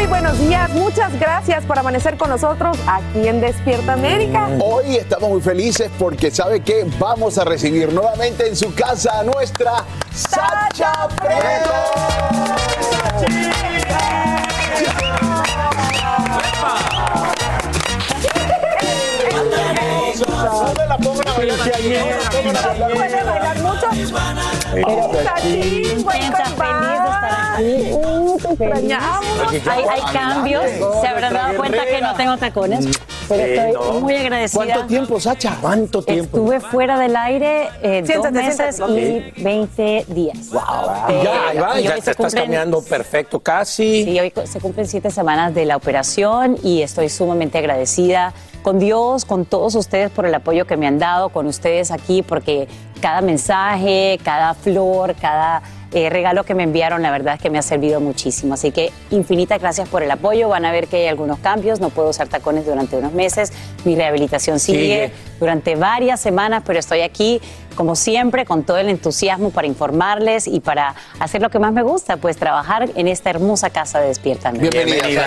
Muy buenos días, muchas gracias por amanecer con nosotros aquí en Despierta América. Hoy estamos muy felices porque sabe que vamos a recibir nuevamente en su casa a nuestra Sacha Preto. Uh, te extrañamos. Hay, hay cambios. Se habrán dado cuenta que no tengo tacones. Pero estoy muy agradecida. ¿Cuánto tiempo, Sacha? ¿Cuánto tiempo? Estuve fuera del aire eh, dos meses siéntate. y 20 días. Wow. Eh, Ya, ahí va, y ya hoy te se estás cumplen- caminando perfecto casi. Sí, hoy se cumplen siete semanas de la operación y estoy sumamente agradecida con Dios, con todos ustedes por el apoyo que me han dado, con ustedes aquí, porque cada mensaje, cada flor, cada eh, regalo que me enviaron, la verdad es que me ha servido muchísimo. Así que infinitas gracias por el apoyo. Van a ver que hay algunos cambios. No puedo usar tacones durante unos meses. Mi rehabilitación sigue, Sigue. Durante varias semanas, pero estoy aquí, como siempre, con todo el entusiasmo para informarles y para hacer lo que más me gusta, pues trabajar en esta hermosa casa de Despierta. Bienvenida, bienvenida,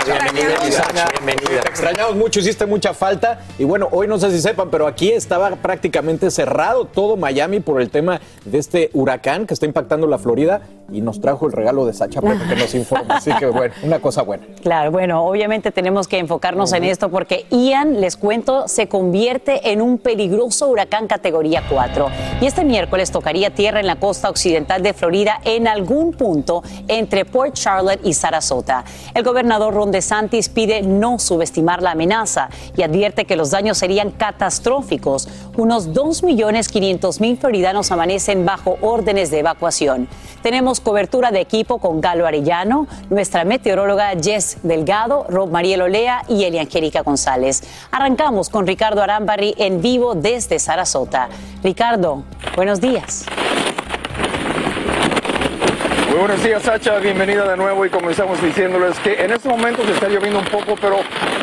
bienvenida. Te extrañamos mucho, hiciste mucha falta. Y bueno, hoy no sé si sepan, pero aquí estaba prácticamente cerrado todo Miami por el tema de este huracán que está impactando la Florida y nos trajo el regalo de Sacha Preto que nos informa. Así que bueno, una cosa buena. Claro, bueno, obviamente tenemos que enfocarnos en esto porque Ian, les cuento, se convierte en un peligroso huracán categoría 4. Y este miércoles tocaría tierra en la costa occidental de Florida en algún punto entre Port Charlotte y Sarasota. El gobernador Ron DeSantis pide no subestimar la amenaza y advierte que los daños serían catastróficos. Unos 2.500.000 floridanos amanecen bajo órdenes de evacuación. Tenemos cobertura de equipo con Galo Arellano, nuestra meteoróloga Jess Delgado, Rob Mariel Olea y Eliangélica González. Arrancamos con Ricardo Arambarri en vivo desde Sarasota. Ricardo, buenos días. Muy buenos días, Sacha. Bienvenida de nuevo y comenzamos diciéndoles que en estos momentos está lloviendo un poco, pero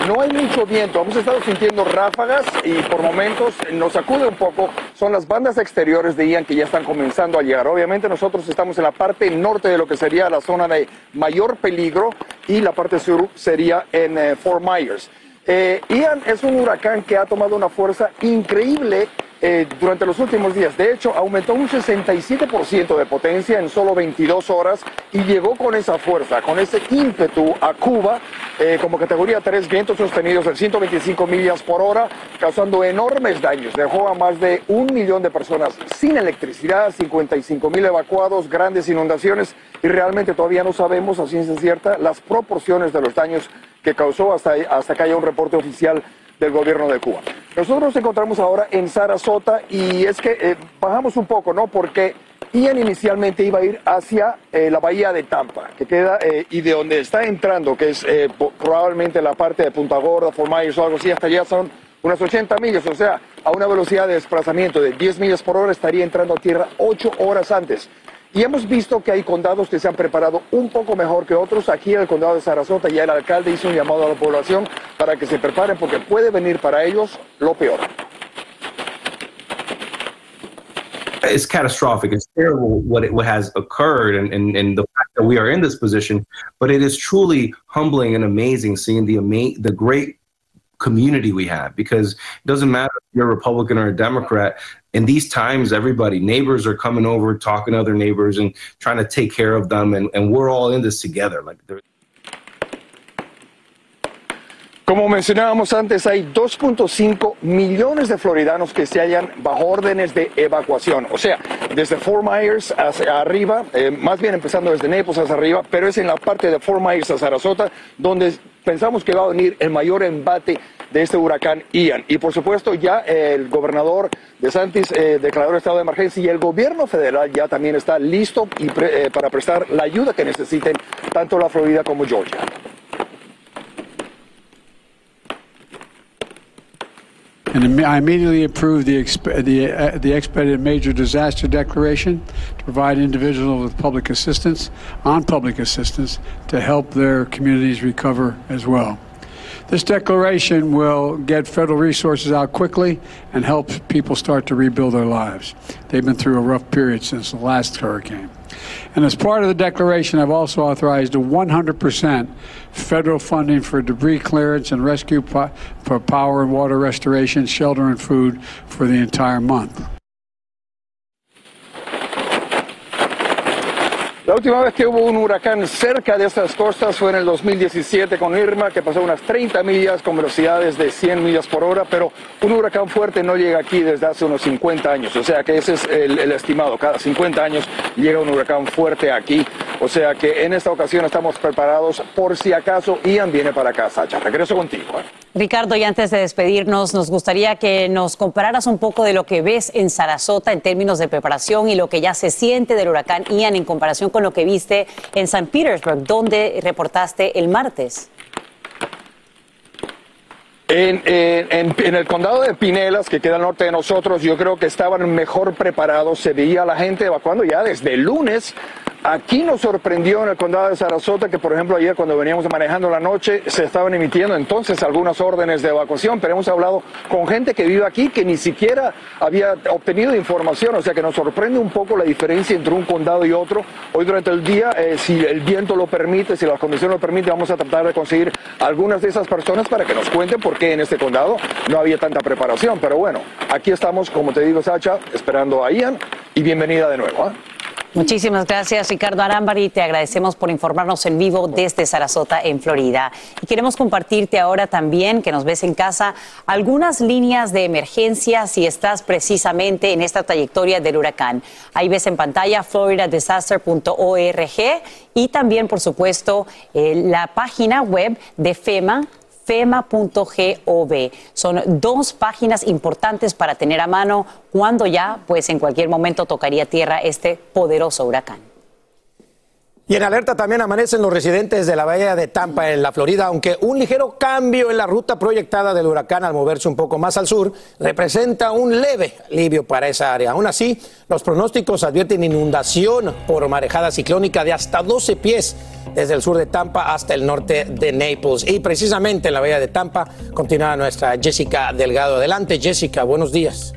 no hay mucho viento. Hemos estado sintiendo ráfagas y por momentos nos sacude un poco. Son las bandas exteriores de Ian que ya están comenzando a llegar. Obviamente nosotros estamos en la parte norte de lo que sería la zona de mayor peligro y la parte sur sería en eh, Fort Myers. Eh, Ian es un huracán que ha tomado una fuerza increíble eh, durante los últimos días. De hecho, aumentó un 67% de potencia en solo 22 horas y llegó con esa fuerza, con ese ímpetu a Cuba eh, como categoría 3, vientos sostenidos de 125 millas por hora, causando enormes daños. Dejó a más de un millón de personas sin electricidad, 55 mil evacuados, grandes inundaciones y realmente todavía no sabemos a ciencia cierta las proporciones de los daños que causó hasta, hasta que haya un reporte oficial del gobierno de Cuba. Nosotros nos encontramos ahora en Sarasota y es que eh, bajamos un poco, ¿no? Porque Ian inicialmente iba a ir hacia eh, la bahía de Tampa, que queda, eh, y de donde está entrando, que es probablemente la parte de Punta Gorda, Fort Myers o algo así, hasta allá son unas 80 millas, o sea, a una velocidad de desplazamiento de 10 millas por hora estaría entrando a tierra 8 horas antes. Y hemos visto que hay condados que se han preparado un poco mejor que otros. Aquí en el condado de Sarasota ya el alcalde hizo un llamado a la población para que se preparen porque puede venir para ellos lo peor. it's catastrophic. It's terrible what it, what has occurred and, and, and the fact that we are in this position. But it is truly humbling and amazing seeing the ama- the great community we have because it doesn't matter if you're a Republican or a Democrat. In these times, everybody, neighbors are coming over, talking to other neighbors and trying to take care of them. And, and we're all in this together. Like, Como mencionábamos antes, hay 2.5 millones de floridanos que se hallan bajo órdenes de evacuación. O sea, desde Fort Myers hacia arriba, eh, más bien empezando desde Naples hacia arriba, pero es en la parte de Fort Myers a Sarasota donde pensamos que va a venir el mayor embate de este huracán Ian. Y por supuesto ya el gobernador de Santis eh, declaró estado de emergencia y el gobierno federal ya también está listo eh, para prestar la ayuda que necesiten tanto la Florida como Georgia. And I immediately approved the, exp- the, uh, the expedited major disaster declaration to provide individuals with public assistance, on public assistance, to help their communities recover as well. This declaration will get federal resources out quickly and help people start to rebuild their lives. They've been through a rough period since the last hurricane. And as part of the declaration, I've also authorized a 100% federal funding for debris clearance and rescue po- for power and water restoration, shelter and food for the entire month. La última vez que hubo un huracán cerca de estas costas fue en el 2017 con Irma, que pasó unas 30 millas con velocidades de 100 millas por hora, pero un huracán fuerte no llega aquí desde hace unos 50 años. O sea que ese es el, estimado. Cada 50 años llega un huracán fuerte aquí. O sea que en esta ocasión estamos preparados por si acaso Ian viene para acá. Sacha, regreso contigo. ¿eh? Ricardo, y antes de despedirnos, nos gustaría que nos compararas un poco de lo que ves en Sarasota en términos de preparación y lo que ya se siente del huracán Ian en comparación con lo que viste en St. Petersburg, donde reportaste el martes. En, el condado de Pinelas, que queda al norte de nosotros, yo creo que estaban mejor preparados. Se veía la gente evacuando ya desde el lunes. Aquí nos sorprendió en el condado de Sarasota que, por ejemplo, ayer cuando veníamos manejando la noche se estaban emitiendo entonces algunas órdenes de evacuación, pero hemos hablado con gente que vive aquí que ni siquiera había obtenido información, o sea que nos sorprende un poco la diferencia entre un condado y otro. Hoy durante el día, eh, si el viento lo permite, si las condiciones lo permiten, vamos a tratar de conseguir algunas de esas personas para que nos cuenten por qué en este condado no había tanta preparación. Pero bueno, aquí estamos, como te digo, Sacha, esperando a Ian y bienvenida de nuevo. ¿eh? Muchísimas gracias, Ricardo Arambari. Te agradecemos por informarnos en vivo desde Sarasota, en Florida. Y queremos compartirte ahora también, que nos ves en casa, algunas líneas de emergencia si estás precisamente en esta trayectoria del huracán. Ahí ves en pantalla floridadisaster.org y también, por supuesto, eh, la página web de FEMA fema.gov. Son dos páginas importantes para tener a mano cuando ya, pues en cualquier momento tocaría tierra este poderoso huracán. Y en alerta también amanecen los residentes de la bahía de Tampa en la Florida, aunque un ligero cambio en la ruta proyectada del huracán al moverse un poco más al sur representa un leve alivio para esa área. Aún así, los pronósticos advierten inundación por marejada ciclónica de hasta 12 pies desde el sur de Tampa hasta el norte de Naples. Y precisamente en la bahía de Tampa continúa nuestra Jessica Delgado. Adelante, Jessica, buenos días.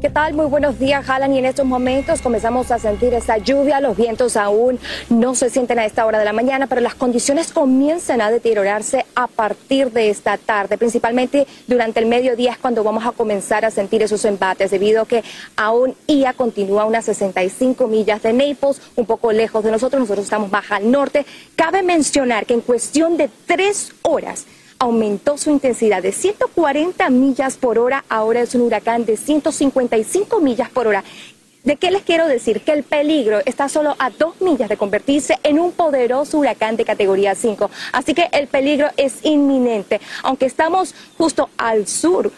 ¿Qué tal? Muy buenos días, Alan. Y en estos momentos comenzamos a sentir esa lluvia. Los vientos aún no se sienten a esta hora de la mañana, pero las condiciones comienzan a deteriorarse a partir de esta tarde. Principalmente durante el mediodía es cuando vamos a comenzar a sentir esos embates, debido a que aún IA continúa a unas 65 millas de Naples, un poco lejos de nosotros. Nosotros estamos más al norte. Cabe mencionar que en cuestión de tres horas, aumentó su intensidad de 140 millas por hora, ahora es un huracán de 155 millas por hora. ¿De qué les quiero decir? Que el peligro está solo a dos millas de convertirse en un poderoso huracán de categoría 5. Así que el peligro es inminente. Aunque estamos justo al sur,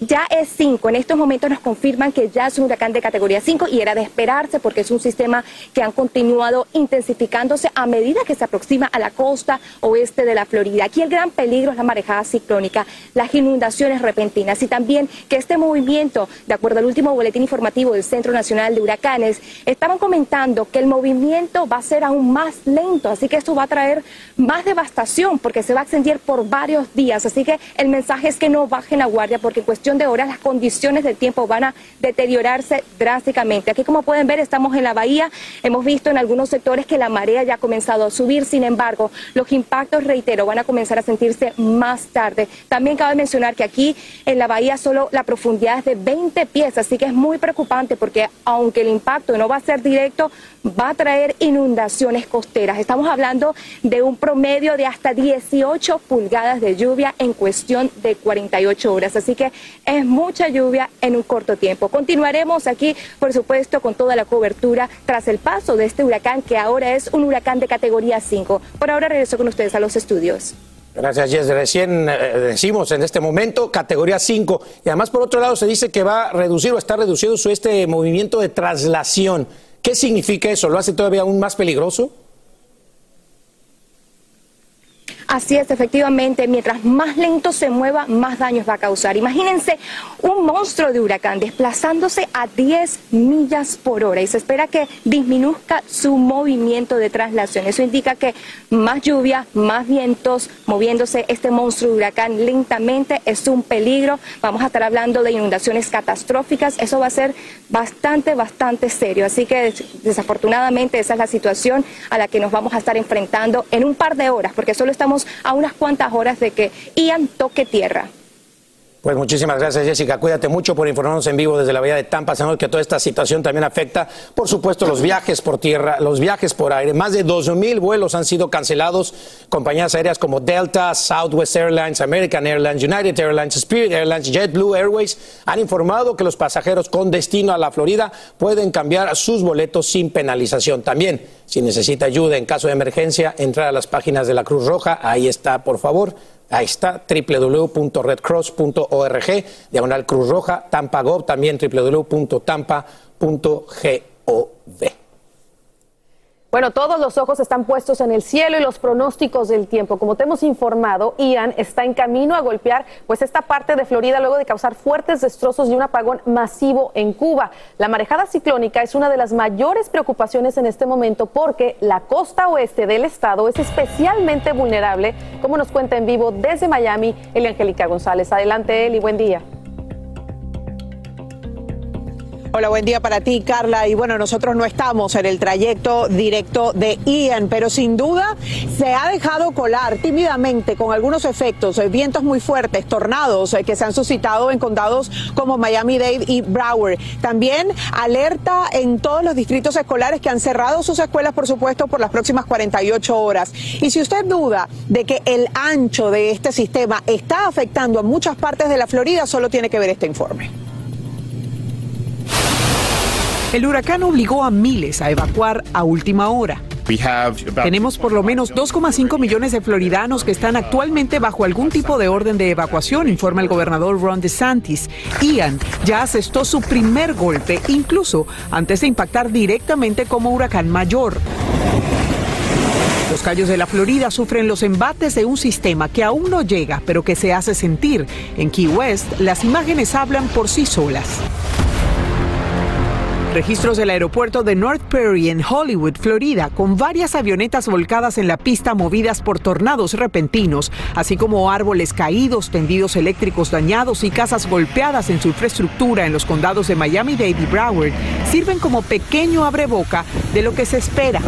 ya es 5. En estos momentos nos confirman que ya es un huracán de categoría 5 y era de esperarse porque es un sistema que han continuado intensificándose a medida que se aproxima a la costa oeste de la Florida. Aquí el gran peligro es la marejada ciclónica, las inundaciones repentinas y también que este movimiento, de acuerdo al último boletín informativo del Centro Nacional de Huracanes, estaban comentando que el movimiento va a ser aún más lento, así que esto va a traer más devastación porque se va a extender por varios días. Así que el mensaje es que no bajen la guardia porque cuestión de horas las condiciones del tiempo van a deteriorarse drásticamente. Aquí como pueden ver estamos en la bahía, hemos visto en algunos sectores que la marea ya ha comenzado a subir, sin embargo los impactos, reitero, van a comenzar a sentirse más tarde. También cabe mencionar que aquí en la bahía solo la profundidad es de 20 pies, así que es muy preocupante porque aunque el impacto no va a ser directo, va a traer inundaciones costeras. Estamos hablando de un promedio de hasta 18 pulgadas de lluvia en cuestión de 48 horas. Así que es mucha lluvia en un corto tiempo. Continuaremos aquí, por supuesto, con toda la cobertura tras el paso de este huracán que ahora es un huracán de categoría 5. Por ahora regreso con ustedes a los estudios. Gracias, Jess. Recién eh, decimos en este momento categoría 5. Y además, por otro lado, se dice que va a reducir o está reduciendo su este movimiento de traslación. ¿Qué significa eso? ¿Lo hace todavía aún más peligroso? Así es, efectivamente, mientras más lento se mueva, más daños va a causar. Imagínense un monstruo de huracán desplazándose a 10 millas por hora y se espera que disminuzca su movimiento de traslación. Eso indica que más lluvia, más vientos, moviéndose este monstruo de huracán lentamente es un peligro. Vamos a estar hablando de inundaciones catastróficas. Eso va a ser bastante, bastante serio. Así que desafortunadamente esa es la situación a la que nos vamos a estar enfrentando en un par de horas, porque solo estamos a unas cuantas horas de que Ian toque tierra. Pues muchísimas gracias, Jessica. Cuídate mucho por informarnos en vivo desde la Bahía de Tampa. Sabemos que toda esta situación también afecta, por supuesto, los viajes por tierra, los viajes por aire. Más de 2.000 vuelos han sido cancelados. Compañías aéreas como Delta, Southwest Airlines, American Airlines, United Airlines, Spirit Airlines, JetBlue Airways han informado que los pasajeros con destino a la Florida pueden cambiar sus boletos sin penalización. También, si necesita ayuda en caso de emergencia, entrar a las páginas de la Cruz Roja. Ahí está, por favor Ahí está, www.redcross.org, diagonal Cruz Roja, Tampa Gov, también www.tampa.gov. Bueno, todos los ojos están puestos en el cielo y los pronósticos del tiempo. Como te hemos informado, Ian está en camino a golpear pues esta parte de Florida luego de causar fuertes destrozos y un apagón masivo en Cuba. La marejada ciclónica es una de las mayores preocupaciones en este momento porque la costa oeste del estado es especialmente vulnerable, como nos cuenta en vivo desde Miami Eli Angélica González. Adelante, Eli, buen día. Hola, buen día para ti, Carla. Y bueno, nosotros no estamos en el trayecto directo de Ian, pero sin duda se ha dejado colar tímidamente con algunos efectos, eh, vientos muy fuertes, tornados eh, que se han suscitado en condados como Miami-Dade y Broward. También alerta en todos los distritos escolares que han cerrado sus escuelas, por supuesto, por las próximas 48 horas. Y si usted duda de que el ancho de este sistema está afectando a muchas partes de la Florida, solo tiene que ver este informe. El huracán obligó a miles a evacuar a última hora. Tenemos por lo menos 2,5 millones de floridanos que están actualmente bajo algún tipo de orden de evacuación, informa el gobernador Ron DeSantis. Ian ya asestó su primer golpe, incluso antes de impactar directamente como huracán mayor. Los callos de la Florida sufren los embates de un sistema que aún no llega, pero que se hace sentir. En Key West, las imágenes hablan por sí solas. Registros del aeropuerto de North Perry en Hollywood, Florida, con varias avionetas volcadas en la pista movidas por tornados repentinos, así como árboles caídos, tendidos eléctricos dañados y casas golpeadas en su infraestructura en los condados de Miami-Dade y Broward, sirven como pequeño abreboca de lo que se espera.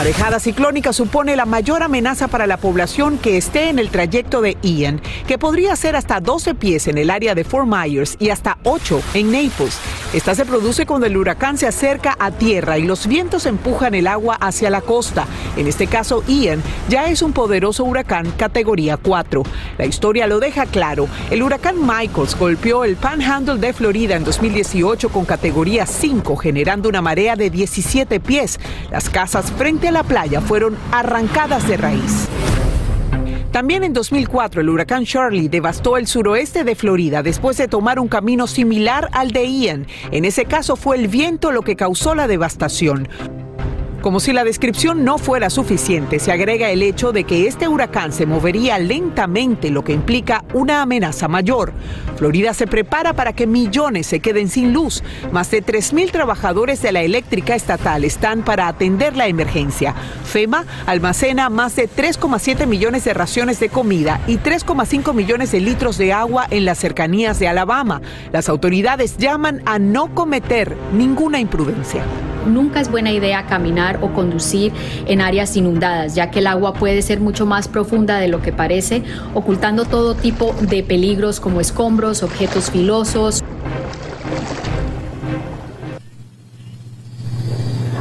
Marejada ciclónica supone la mayor amenaza para la población que esté en el trayecto de Ian, que podría ser hasta 12 pies en el área de Fort Myers y hasta 8 en Naples. Esta se produce cuando el huracán se acerca a tierra y los vientos empujan el agua hacia la costa. En este caso, Ian ya es un poderoso huracán categoría 4. La historia lo deja claro. El huracán Michaels golpeó el Panhandle de Florida en 2018 con categoría 5, generando una marea de 17 pies. Las casas frente la playa fueron arrancadas de raíz. También en 2004 el huracán Charlie devastó el suroeste de Florida después de tomar un camino similar al de Ian. En ese caso fue el viento lo que causó la devastación. Como si la descripción no fuera suficiente, se agrega el hecho de que este huracán se movería lentamente, lo que implica una amenaza mayor. Florida se prepara para que millones se queden sin luz. Más de 3.000 trabajadores de la eléctrica estatal están para atender la emergencia. FEMA almacena más de 3,7 millones de raciones de comida y 3,5 millones de litros de agua en las cercanías de Alabama. Las autoridades llaman a no cometer ninguna imprudencia. Nunca es buena idea caminar o conducir en áreas inundadas, ya que el agua puede ser mucho más profunda de lo que parece, ocultando todo tipo de peligros como escombros, objetos filosos.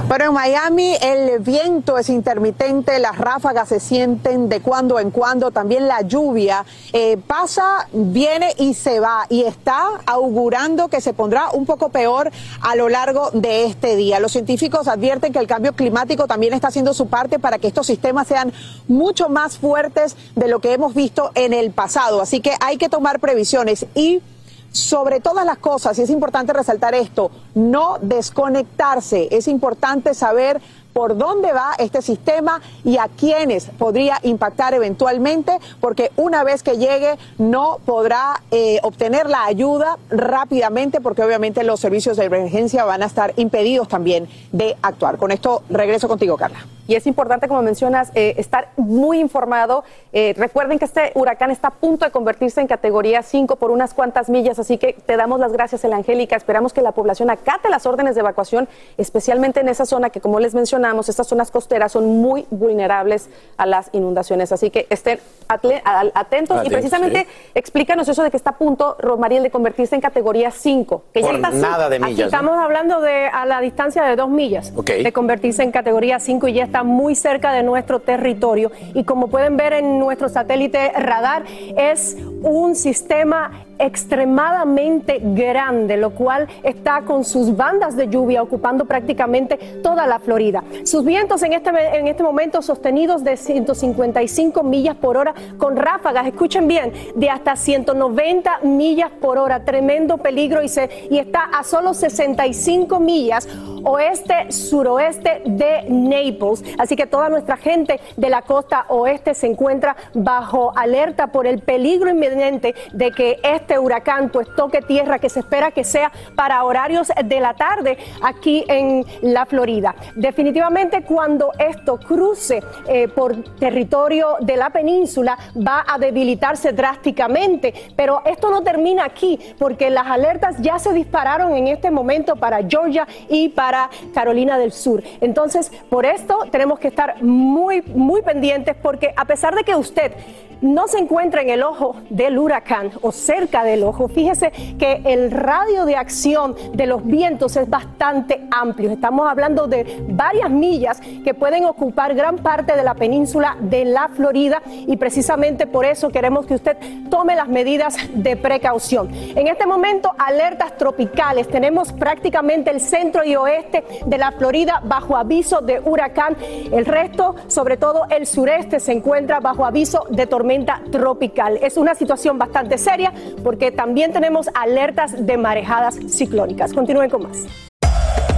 Pero en Miami el viento es intermitente, las ráfagas se sienten de cuando en cuando, también la lluvia eh, pasa, viene y se va y está augurando que se pondrá un poco peor a lo largo de este día. Los científicos advierten que el cambio climático también está haciendo su parte para que estos sistemas sean mucho más fuertes de lo que hemos visto en el pasado. Así que hay que tomar previsiones y sobre todas las cosas, y es importante resaltar esto, no desconectarse. Es importante saber por dónde va este sistema y a quiénes podría impactar eventualmente, porque una vez que llegue no podrá eh, obtener la ayuda rápidamente, porque obviamente los servicios de emergencia van a estar impedidos también de actuar. Con esto regreso contigo, Carla. Y es importante, como mencionas, eh, estar muy informado. Eh, recuerden que este huracán está a punto de convertirse en categoría 5 por unas cuantas millas, así que te damos las gracias, El Angélica. Esperamos que la población acate las órdenes de evacuación, especialmente en esa zona que, como les mencionamos, estas zonas costeras son muy vulnerables a las inundaciones. Así que estén atentos y precisamente explícanos eso de que está a punto, Rosmariel, de convertirse en categoría 5. Que ya está nada de millas. Estamos hablando de a la distancia de dos millas de convertirse en categoría 5 y ya está muy cerca de nuestro territorio. Y como pueden ver en nuestro satélite radar, es un sistema extremadamente grande, lo cual está con sus bandas de lluvia ocupando prácticamente toda la Florida. Sus vientos en este, en este momento sostenidos de 155 millas por hora con ráfagas, escuchen bien, de hasta 190 millas por hora. Tremendo peligro y, se, y está a solo 65 millas oeste-suroeste de Naples. Así que toda nuestra gente de la costa oeste se encuentra bajo alerta por el peligro inminente de que este huracán, pues toque tierra que se espera que sea para horarios de la tarde aquí en la Florida. Definitivamente cuando esto cruce eh, por territorio de la península va a debilitarse drásticamente, pero esto no termina aquí porque las alertas ya se dispararon en este momento para Georgia y para Carolina del Sur. Entonces, por esto tenemos que estar muy, muy pendientes porque a pesar de que usted no se encuentra en el ojo del huracán o cerca del ojo, fíjese que el radio de acción de los vientos es bastante amplio. Estamos hablando de varias millas que pueden ocupar gran parte de la península de la Florida y precisamente por eso queremos que usted tome las medidas de precaución. En este momento, alertas tropicales. Tenemos prácticamente el centro y oeste de la Florida bajo aviso de huracán. El resto, sobre todo el sureste, se encuentra bajo aviso de tormenta tropical. Es una situación bastante seria porque también tenemos alertas de marejadas ciclónicas. Continúen con más.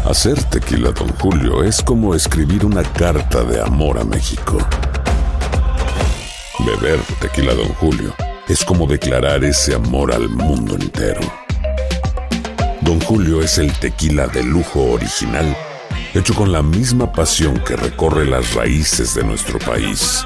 Hacer tequila, don Julio, es como escribir una carta de amor a México. Beber tequila, don Julio, es como declarar ese amor al mundo entero. Don Julio es el tequila de lujo original, hecho con la misma pasión que recorre las raíces de nuestro país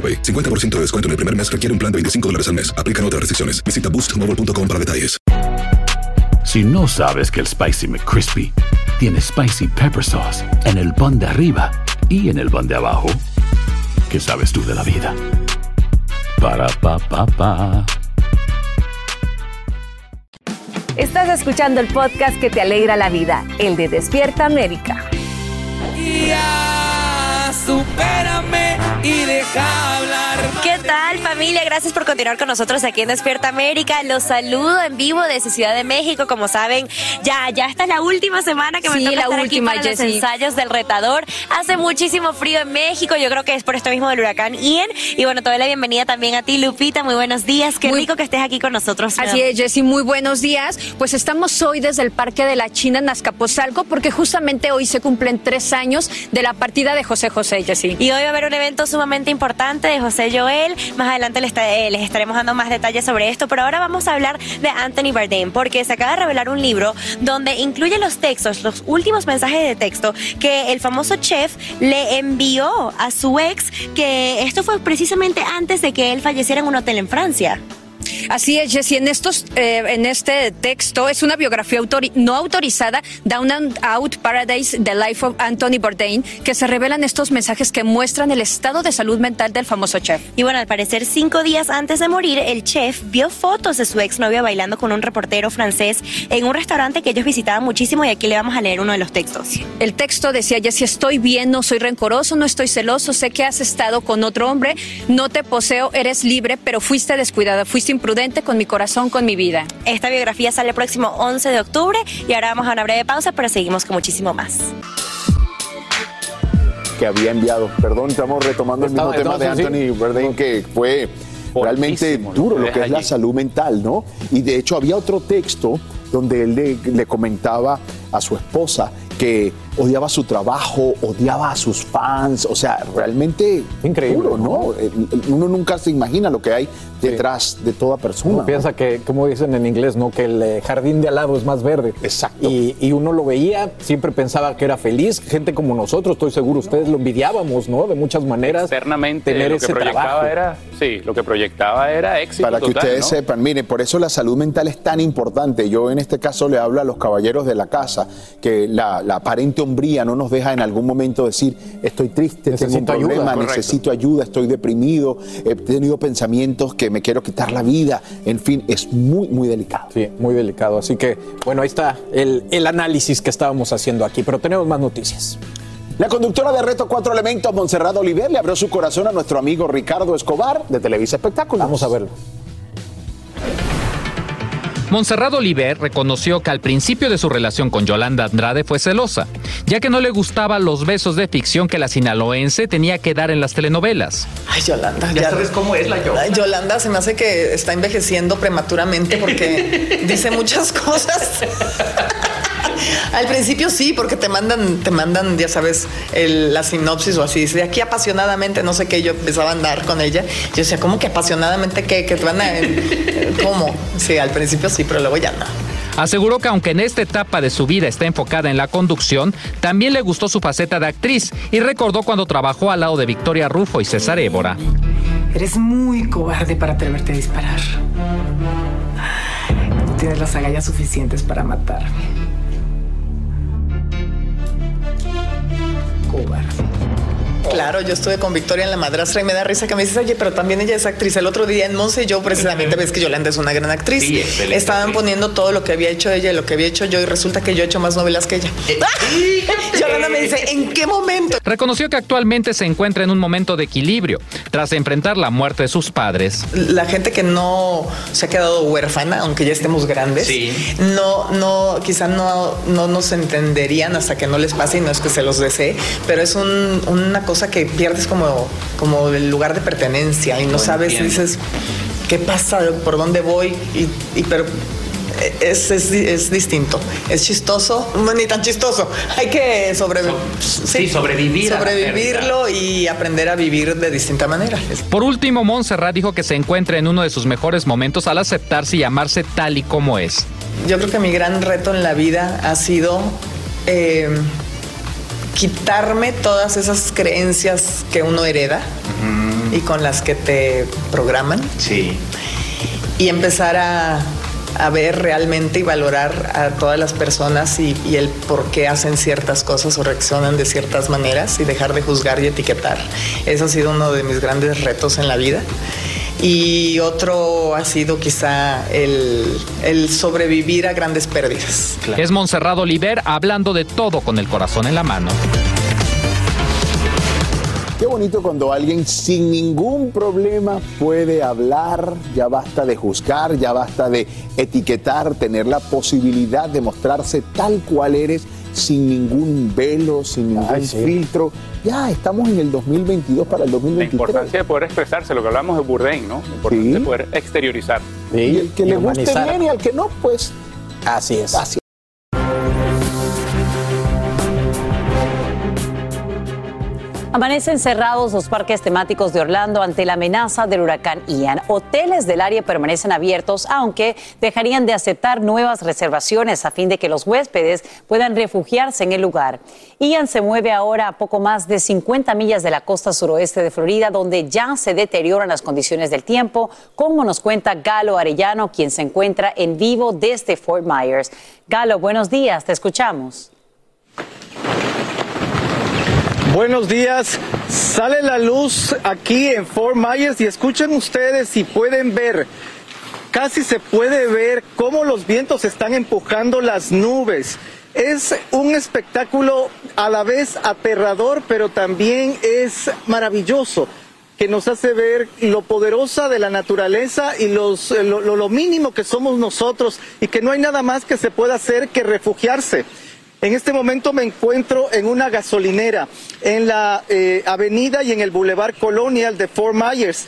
AroPay. 50% de descuento en el primer mes requiere un plan de 25 dólares al mes. Aplican otras restricciones. Visita boostmobile.com para detalles. Si no sabes que el Spicy McCrispy tiene Spicy Pepper Sauce en el pan de arriba y en el pan de abajo. ¿Qué sabes tú de la vida? Para pa pa pa. Estás escuchando el podcast que te alegra la vida, el de Despierta América. Ya, supérame y deja hablar. ¿Qué tal familia? Gracias por continuar con nosotros aquí en Despierta América. Los saludo en vivo desde Ciudad de México. Como saben, ya, ya esta es la última semana que me Sí, toca la estar última, aquí para Jessie. los ensayos del retador. Hace muchísimo frío en México. Yo creo que es por esto mismo del huracán Ian. Y bueno, te doy la bienvenida también a ti, Lupita. Muy buenos días. Qué rico que estés aquí con nosotros. Así es, Jessy, muy buenos días. Pues estamos hoy desde el Parque de la China en Azcapotzalco porque justamente hoy se cumplen tres años de la partida de José José, Jessy. Y hoy va a haber un evento sumamente importante de José Joel. Más adelante les, eh, les estaremos dando más detalles sobre esto, pero ahora vamos a hablar de Anthony Bourdain, porque se acaba de revelar un libro donde incluye los textos, los últimos mensajes de texto que el famoso chef le envió a su ex, que esto fue precisamente antes de que él falleciera en un hotel en Francia. Así es, Jessy. En, estos, eh, en este texto es una biografía autori- no autorizada, Down and Out Paradise, The Life of Anthony Bourdain, que se revelan estos mensajes que muestran el estado de salud mental del famoso chef. Y bueno, al parecer cinco días antes de morir, el chef vio fotos de su exnovia bailando con un reportero francés en un restaurante que ellos visitaban muchísimo y aquí le vamos a leer uno de los textos. El texto decía, Jessy, estoy bien, no soy rencoroso, no estoy celoso, sé que has estado con otro hombre, no te poseo, eres libre, pero fuiste descuidada, fuiste imprudente con mi corazón, con mi vida. Esta biografía sale el próximo 11 de octubre y ahora vamos a una breve pausa, pero seguimos con muchísimo más. que había enviado. Perdón, estamos retomando el mismo tema de. Anthony Bourdain que fue realmente duro lo que es la salud mental, ¿no? Y de hecho había otro texto donde él le, le comentaba a su esposa que odiaba su trabajo, odiaba a sus fans, o sea, realmente increíble, ¿no? Uno nunca se imagina lo que hay detrás de toda persona. Uno ¿no? piensa que, como dicen en inglés, ¿no? Que el eh, jardín de al lado es más verde. Exacto. Y, y uno lo veía, siempre pensaba que era feliz. Gente como nosotros, estoy seguro, ustedes lo envidiábamos, ¿no? De muchas maneras. Externamente tener lo ese que proyectaba trabajo. era, sí, lo que proyectaba era éxito Para que total, ustedes ¿no? sepan, miren, por eso la salud mental es tan importante. Yo en este caso le hablo a los caballeros de la casa, que la, la aparente hombría no nos deja en algún momento decir, estoy triste, tengo un ayuda, problema, necesito ayuda, estoy deprimido, he tenido pensamientos que me quiero quitar la vida. En fin, es muy, muy delicado. Sí, muy delicado. Así que, bueno, ahí está el, el análisis que estábamos haciendo aquí, pero tenemos más noticias. La conductora de Reto Cuatro Elementos, Montserrat Oliver, le abrió su corazón a nuestro amigo Ricardo Escobar de Televisa Espectáculos. Vamos a verlo. Montserrat Oliver reconoció que al principio de su relación con Yolanda Andrade fue celosa, ya que no le gustaban los besos de ficción que la sinaloense tenía que dar en las telenovelas. Ay, Yolanda. Ya, sabes cómo es la Yolanda. Yolanda se me hace que está envejeciendo prematuramente porque dice muchas cosas. Al principio sí, porque te mandan, te mandan, ya sabes, el- la sinopsis o así. De aquí apasionadamente, no sé qué, yo empezaba a andar con ella. Yo decía, ¿cómo que apasionadamente qué? Que te van a. ¿Cómo? Sí, al principio sí, pero luego ya no. Aseguró que aunque en esta etapa de su vida está enfocada en la conducción, también le gustó su faceta de actriz y recordó cuando trabajó al lado de Victoria Rufo y César Évora. Eres muy cobarde para atreverte a disparar. No tienes las agallas suficientes para matarme. Cobarde. Claro, yo estuve con Victoria en La Madrastra y me da risa que me dices, oye, pero también ella es actriz. El otro día en Monse yo precisamente ves que Yolanda es una gran actriz. Sí, excelente, Estaban poniendo todo lo que había hecho ella y lo que había hecho yo y resulta que yo he hecho más novelas que ella. Yolanda me dice, ¿en qué momento? Reconoció que actualmente se encuentra en un momento de equilibrio, tras enfrentar la muerte de sus padres. La gente que no se ha quedado huérfana, aunque ya estemos grandes, no, no, quizá no, no nos entenderían hasta que no les pase y no es que se los desee, pero es un- una cosa que pierdes como, como el lugar de pertenencia y no sabes, entiendo. dices, ¿qué pasa? ¿Por dónde voy? Y, y pero es, es, es distinto, es chistoso, no, ni tan chistoso, hay que sobrevivir. sí, sobrevivir Sobrevivirlo y aprender a vivir de distinta manera. Por último, Montserrat dijo que se encuentra en uno de sus mejores momentos al aceptarse y amarse tal y como es. Yo creo que mi gran reto en la vida ha sido eh, quitarme todas esas creencias que uno hereda y con las que te programan. Sí. Y empezar a, a ver realmente y valorar a todas las personas y, y, el por qué hacen ciertas cosas o reaccionan de ciertas maneras y dejar de juzgar y etiquetar. Eso ha sido uno de mis grandes retos en la vida. Y otro ha sido quizá el, el sobrevivir a grandes pérdidas. Es Monserrado Oliver hablando de todo con el corazón en la mano. Qué bonito cuando alguien sin ningún problema puede hablar, ya basta de juzgar, ya basta de etiquetar, tener la posibilidad de mostrarse tal cual eres sin ningún velo, sin ningún filtro. Ya estamos en el 2022 para el 2023. La importancia de poder expresarse, lo que hablamos de Bourdain, ¿no? La importancia de poder exteriorizar. Y el que le guste bien y al que no, pues así es. Así Amanecen cerrados los parques temáticos de Orlando ante la amenaza del huracán Ian. Hoteles del área permanecen abiertos, aunque dejarían de aceptar nuevas reservaciones a fin de que los huéspedes puedan refugiarse en el lugar. Ian se mueve ahora a poco más de 50 millas de la costa suroeste de Florida, donde ya se deterioran las condiciones del tiempo, como nos cuenta Galo Arellano, quien se encuentra en vivo desde Fort Myers. Galo, buenos días, te escuchamos. Buenos días. Sale la luz aquí en Fort Myers y escuchen ustedes si pueden ver. Casi se puede ver cómo los vientos están empujando las nubes. Es un espectáculo a la vez aterrador, pero también es maravilloso que nos hace ver lo poderosa de la naturaleza y los, lo, lo mínimo que somos nosotros y que no hay nada más que se pueda hacer que refugiarse. En este momento me encuentro en una gasolinera en la eh, avenida y en el Boulevard Colonial de Fort Myers.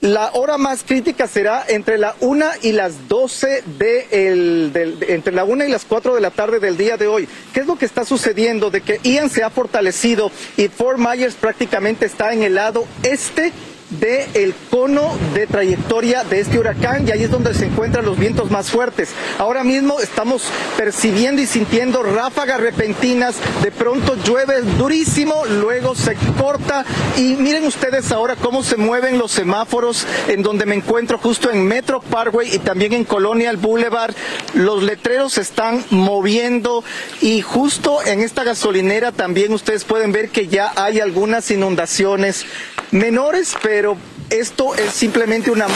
La hora más crítica será entre la una y las 12 de, el, entre la una y las 4 de la tarde del día de hoy. ¿Qué es lo que está sucediendo? De que Ian se ha fortalecido y Fort Myers prácticamente está en el lado este del el cono de trayectoria de este huracán y ahí es donde se encuentran los vientos más fuertes. Ahora mismo estamos percibiendo y sintiendo ráfagas repentinas, de pronto llueve durísimo, luego se corta y miren ustedes ahora cómo se mueven los semáforos en donde me encuentro justo en Metro Parkway y también en Colonial Boulevard. Los letreros se están moviendo y justo en esta gasolinera también ustedes pueden ver que ya hay algunas inundaciones menores, pero esto es simplemente una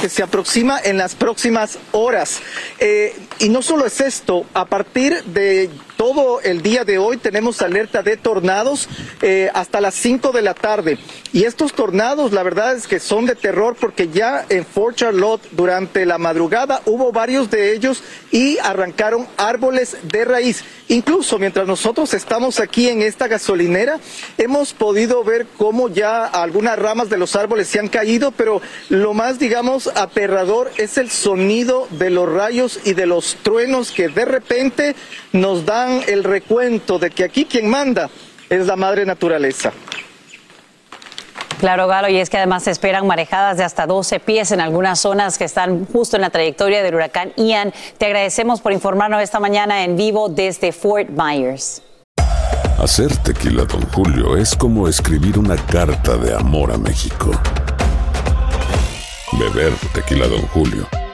que se aproxima en las próximas horas. Eh, y no solo es esto, a partir de todo el día de hoy tenemos alerta de tornados eh, hasta las 5 de la tarde. Y estos tornados, la verdad es que son de terror porque ya en Fort Charlotte durante la madrugada hubo varios de ellos y arrancaron árboles de raíz. Incluso mientras nosotros estamos aquí en esta gasolinera, hemos podido ver cómo ya algunas ramas de los árboles se han caído, pero lo más, digamos, aterrador es el sonido de los rayos y de los truenos que de repente nos dan el recuento de que aquí quien manda es la madre naturaleza. Claro, Galo, y es que además se esperan marejadas de hasta 12 pies en algunas zonas que están justo en la trayectoria del huracán Ian. Te agradecemos por informarnos esta mañana en vivo desde Fort Myers. Hacer tequila, don Julio, es como escribir una carta de amor a México. Beber tequila, don Julio,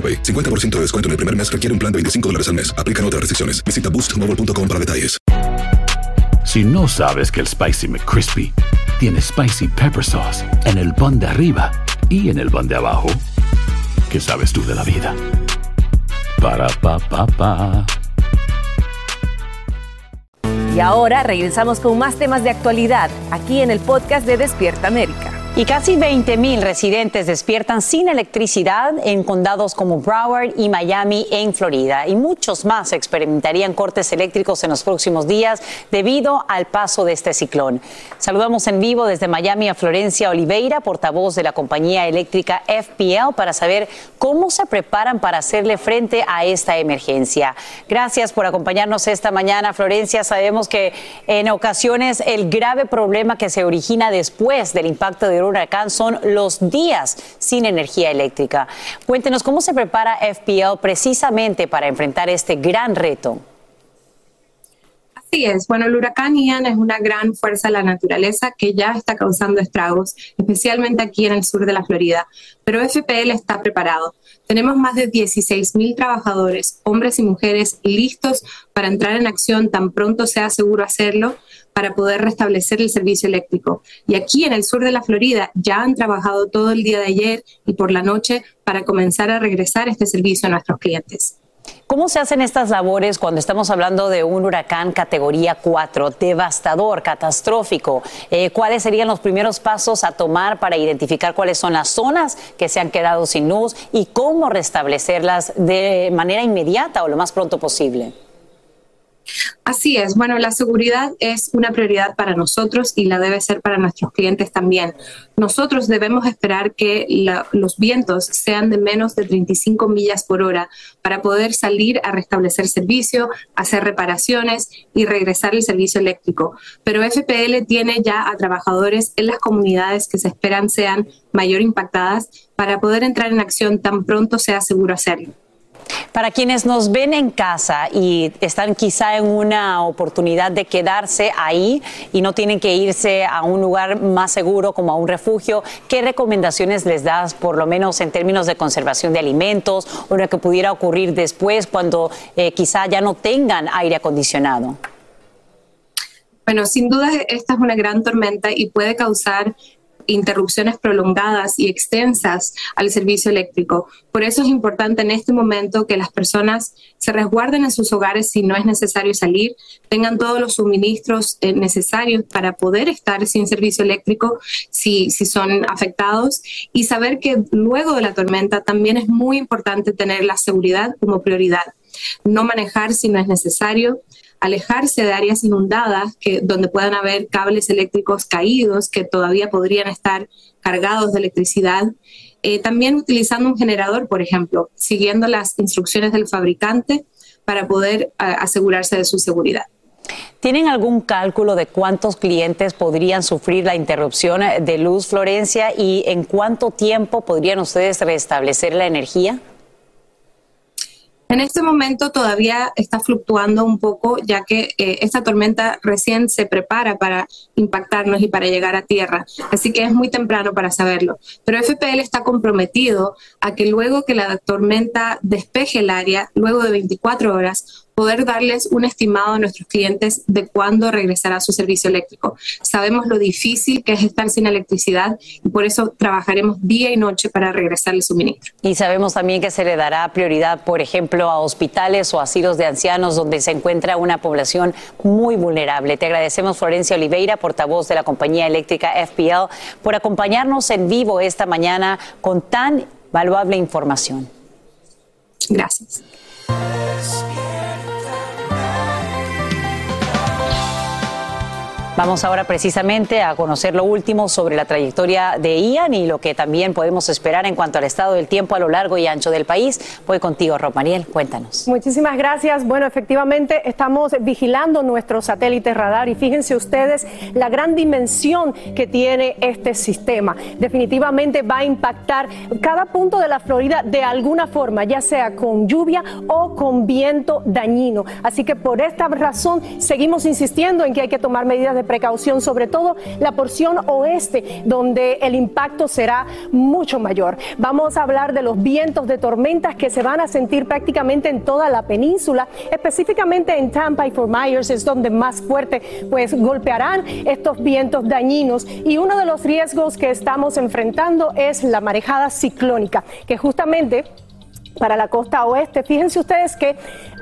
AroPay. 50% de descuento en el primer mes requiere un plan de 25 dólares al mes. Aplican otras restricciones. Visita boostmobile.com para detalles. Si no sabes que el Spicy McCrispy tiene Spicy Pepper Sauce en el pan de arriba y en el pan de abajo, ¿qué sabes tú de la vida? Para, pa, pa, pa. Y ahora regresamos con más temas de actualidad aquí en el podcast de Despierta América. Y casi 20 mil residentes despiertan sin electricidad en condados como Broward y Miami en Florida. Y muchos más experimentarían cortes eléctricos en los próximos días debido al paso de este ciclón. Saludamos en vivo desde Miami a Florencia Oliveira, portavoz de la compañía eléctrica FPL, para saber cómo se preparan para hacerle frente a esta emergencia. Gracias por acompañarnos esta mañana, Florencia. Sabemos que en ocasiones el grave problema que se origina después del impacto de huracán son los días sin energía eléctrica. Cuéntenos cómo se prepara FPL precisamente para enfrentar este gran reto. Así es. Bueno, el huracán Ian es una gran fuerza de la naturaleza que ya está causando estragos, especialmente aquí en el sur de la Florida. Pero FPL está preparado. Tenemos más de 16 mil trabajadores, hombres y mujeres, listos para entrar en acción tan pronto sea seguro hacerlo para poder restablecer el servicio eléctrico. Y aquí en el sur de la Florida ya han trabajado todo el día de ayer y por la noche para comenzar a regresar este servicio a nuestros clientes. ¿Cómo se hacen estas labores cuando estamos hablando de un huracán categoría 4, devastador, catastrófico? Eh, ¿Cuáles serían los primeros pasos a tomar para identificar cuáles son las zonas que se han quedado sin luz y cómo restablecerlas de manera inmediata o lo más pronto posible? Así es. Bueno, la seguridad es una prioridad para nosotros y la debe ser para nuestros clientes también. Nosotros debemos esperar que los vientos sean de menos de 35 millas por hora para poder salir a restablecer servicio, hacer reparaciones y regresar el servicio eléctrico. Pero FPL tiene ya a trabajadores en las comunidades que se esperan sean mayor impactadas para poder entrar en acción tan pronto sea seguro hacerlo. Para quienes nos ven en casa y están quizá en una oportunidad de quedarse ahí y no tienen que irse a un lugar más seguro como a un refugio, ¿qué recomendaciones les das, por lo menos en términos de conservación de alimentos o lo que pudiera ocurrir después cuando eh, quizá ya no tengan aire acondicionado? Bueno, sin duda esta es una gran tormenta y puede causar interrupciones prolongadas y extensas al servicio eléctrico. Por eso es importante en este momento que las personas se resguarden en sus hogares si no es necesario salir, tengan todos los suministros eh, necesarios para poder estar sin servicio eléctrico si, si son afectados y saber que luego de la tormenta también es muy importante tener la seguridad como prioridad. No manejar si no es necesario, alejarse de áreas inundadas que, donde puedan haber cables eléctricos caídos que todavía podrían estar cargados de electricidad. Eh, también utilizando un generador, por ejemplo, siguiendo las instrucciones del fabricante para poder asegurarse de su seguridad. ¿Tienen algún cálculo de cuántos clientes podrían sufrir la interrupción de luz, Florencia, y en cuánto tiempo podrían ustedes restablecer la energía? En este momento todavía está fluctuando un poco, ya que eh, esta tormenta recién se prepara para impactarnos y para llegar a tierra. Así que es muy temprano para saberlo. Pero FPL está comprometido a que luego que la tormenta despeje el área, luego de 24 horas, poder darles un estimado a nuestros clientes de cuándo regresará su servicio eléctrico. Sabemos lo difícil que es estar sin electricidad y por eso trabajaremos día y noche para regresar el suministro. Y sabemos también que se le dará prioridad, por ejemplo, a hospitales o asilos de ancianos donde se encuentra una población muy vulnerable. Te agradecemos, Florencia Oliveira, portavoz de la compañía eléctrica FPL, por acompañarnos en vivo esta mañana con tan valuable información. Gracias. Vamos ahora precisamente a conocer lo último sobre la trayectoria de Ian y lo que también podemos esperar en cuanto al estado del tiempo a lo largo y ancho del país. Voy contigo, Romariel, cuéntanos. Muchísimas gracias. Bueno, efectivamente estamos vigilando nuestro satélite radar y fíjense ustedes la gran dimensión que tiene este sistema. Definitivamente va a impactar cada punto de la Florida de alguna forma, ya sea con lluvia o con viento dañino. Así que por esta razón seguimos insistiendo en que hay que tomar medidas de precaución, sobre todo la porción oeste, donde el impacto será mucho mayor. Vamos a hablar de los vientos de tormentas que se van a sentir prácticamente en toda la península, específicamente en Tampa y Fort Myers es donde más fuerte pues golpearán estos vientos dañinos y uno de los riesgos que estamos enfrentando es la marejada ciclónica, que justamente para la costa oeste. Fíjense ustedes que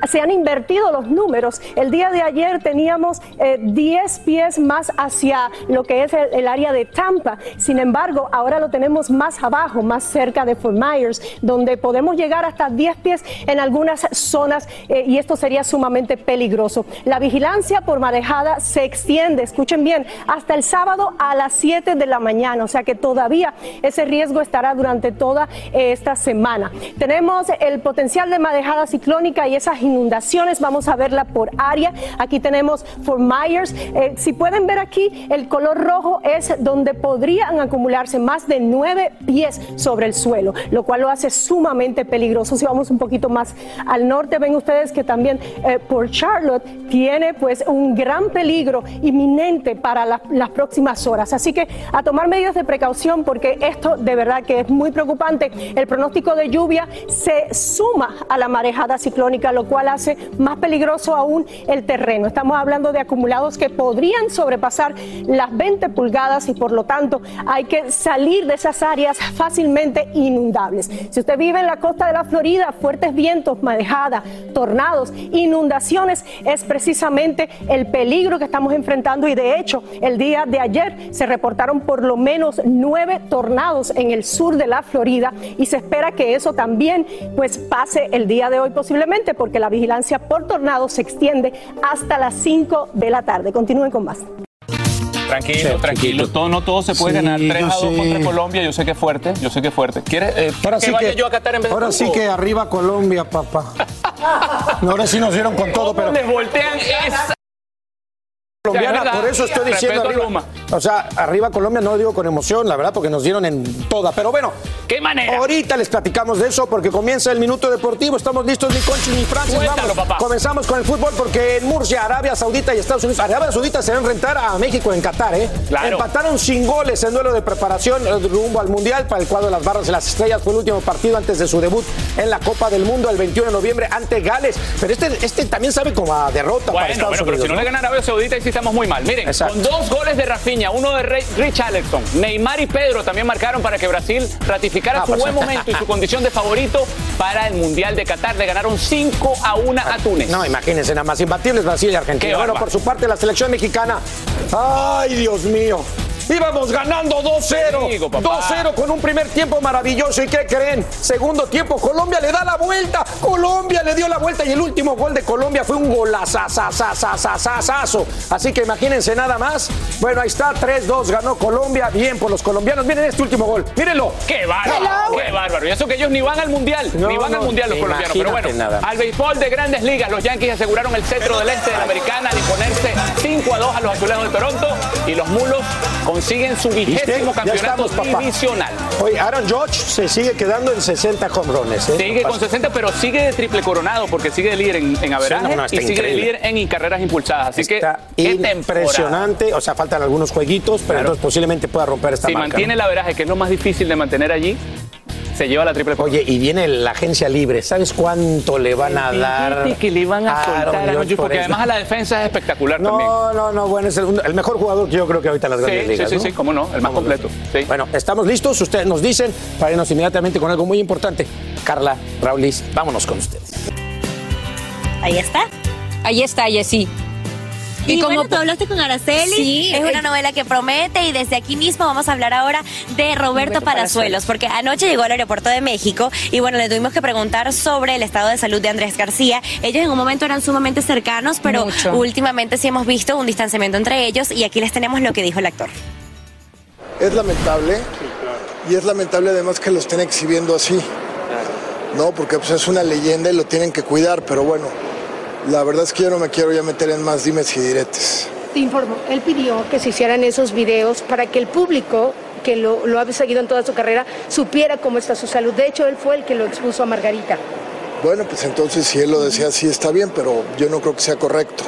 se han invertido los números. El día de ayer teníamos 10 eh, pies más hacia lo que es el, área de Tampa. Sin embargo, ahora lo tenemos más abajo, más cerca de Fort Myers, donde podemos llegar hasta 10 pies en algunas zonas eh, y esto sería sumamente peligroso. La vigilancia por marejada se extiende, escuchen bien, hasta el sábado a las 7 de la mañana, o sea que todavía ese riesgo estará durante toda eh, esta semana. Tenemos el potencial de marejada ciclónica y esas inundaciones, vamos a verla por área. Aquí tenemos Fort Myers. Eh, si pueden ver aquí, el color rojo es donde podrían acumularse más de nueve pies sobre el suelo, lo cual lo hace sumamente peligroso. Si vamos un poquito más al norte, ven ustedes que también eh, por Charlotte tiene pues un gran peligro inminente para las próximas horas. Así que a tomar medidas de precaución porque esto de verdad que es muy preocupante. El pronóstico de lluvia se suma a la marejada ciclónica, lo cual hace más peligroso aún el terreno. Estamos hablando de acumulados que podrían sobrepasar las 20 pulgadas y por lo tanto hay que salir de esas áreas fácilmente inundables. Si usted vive en la costa de la Florida, fuertes vientos, marejada, tornados, inundaciones es precisamente el peligro que estamos enfrentando y de hecho el día de ayer se reportaron por lo menos nueve tornados en el sur de la Florida y se espera que eso también pues pase el día de hoy posiblemente porque la vigilancia por tornado se extiende hasta las 5 de la tarde. Continúen con más. Tranquilo, tranquilo. Todo, no todo se puede ganar 3 a 2 contra Colombia. Yo sé que es fuerte, yo sé que es fuerte. ¿Quieres eh, ahora que sí vaya que, yo a Qatar en vez de Ahora sí que arriba Colombia, papá. ahora sí nos dieron con todo, pero. Les voltean esa colombiana, por eso estoy diciendo arriba. O sea, arriba Colombia no lo digo con emoción, la verdad, porque nos dieron en toda. Pero bueno, ¿qué manera? Ahorita les platicamos de eso porque comienza el minuto deportivo. Estamos listos, ni Conchi ni Francis. Vamos. Comenzamos con el fútbol porque en Murcia, Arabia Saudita y Estados Unidos, Arabia Saudita se van a enfrentar a México en Qatar, ¿eh? Empataron sin goles en duelo de preparación eh, rumbo al Mundial para el cuadro de las barras de las estrellas. Fue el último partido antes de su debut en la Copa del Mundo el 21 de noviembre ante Gales. Pero este, este también sabe como a derrota para Estados bueno, Unidos. Pero si no, le gana Arabia Saudita, sí estamos muy mal. Miren, con dos goles de Rafinha, uno de Rich Alexson, Neymar y Pedro también marcaron para que Brasil ratificara ah, su buen momento y su condición de favorito para el Mundial de Qatar. Le ganaron 5 a 1 a Túnez. No, imagínense, nada más imbatibles Brasil y Argentina. Bueno, por su parte, la selección mexicana. ¡Ay, Dios mío! Íbamos ganando 2-0. 2-0 con un primer tiempo maravilloso. ¿Y qué creen? Segundo tiempo, Colombia le da la vuelta. Colombia le dio la vuelta y el último gol de Colombia fue un golazazazazazazo. Así que imagínense nada más. Bueno, ahí está, 3-2 ganó Colombia. Bien por los colombianos. Miren este último gol. Mírenlo. Qué bárbaro. Qué bárbaro. Y eso que ellos ni van al mundial. ni van al mundial los colombianos. Pero bueno, al béisbol de grandes ligas, los Yankees aseguraron el centro del este de la americana de ponerse 5 a 2 a los azulejos de Toronto. Y los mulos consiguen su vigésimo campeonato divisional. Oye, Aaron George se sigue quedando en 60 home ¿eh? Sigue con 60, pero sigue de triple coronado porque sigue de líder en, en y sigue de líder en carreras impulsadas. Así está que impresionante. O sea, faltan algunos jueguitos, pero entonces posiblemente pueda romper esta si marca. Si mantiene la veraje, que es lo más difícil de mantener allí, se lleva la triple Oye, y viene la agencia libre. ¿Sabes cuánto le van a dar? que le van a soltar a Porque además a la defensa es espectacular no, también. No, no, no. Bueno, es el, mejor jugador que yo creo que ahorita en las grandes ligas. Sí, sí, sí, cómo no. El más completo. Bueno, estamos listos. Ustedes nos dicen para irnos inmediatamente con algo muy importante. Carla, Raulis, vámonos con ustedes. Ahí está. Ahí está, Jessy. Y, como tú hablaste con Araceli, es una novela que promete y desde aquí mismo vamos a hablar ahora de Roberto, Palazuelos, porque anoche llegó al aeropuerto de México y bueno, le tuvimos que preguntar sobre el estado de salud de Andrés García. Ellos en un momento eran sumamente cercanos, pero últimamente sí hemos visto un distanciamiento entre ellos y aquí les tenemos lo que dijo el actor. Es lamentable y es lamentable además que lo estén exhibiendo así. No, porque pues, es una leyenda y lo tienen que cuidar, pero bueno, la verdad es que yo no me quiero ya meter en más dimes y diretes. Te informo, él pidió que se hicieran esos videos para que el público que lo, lo ha seguido en toda su carrera supiera cómo está su salud. De hecho, él fue el que lo expuso a Margarita. Bueno, pues entonces si él lo decía así está bien, pero yo no creo que sea correcto.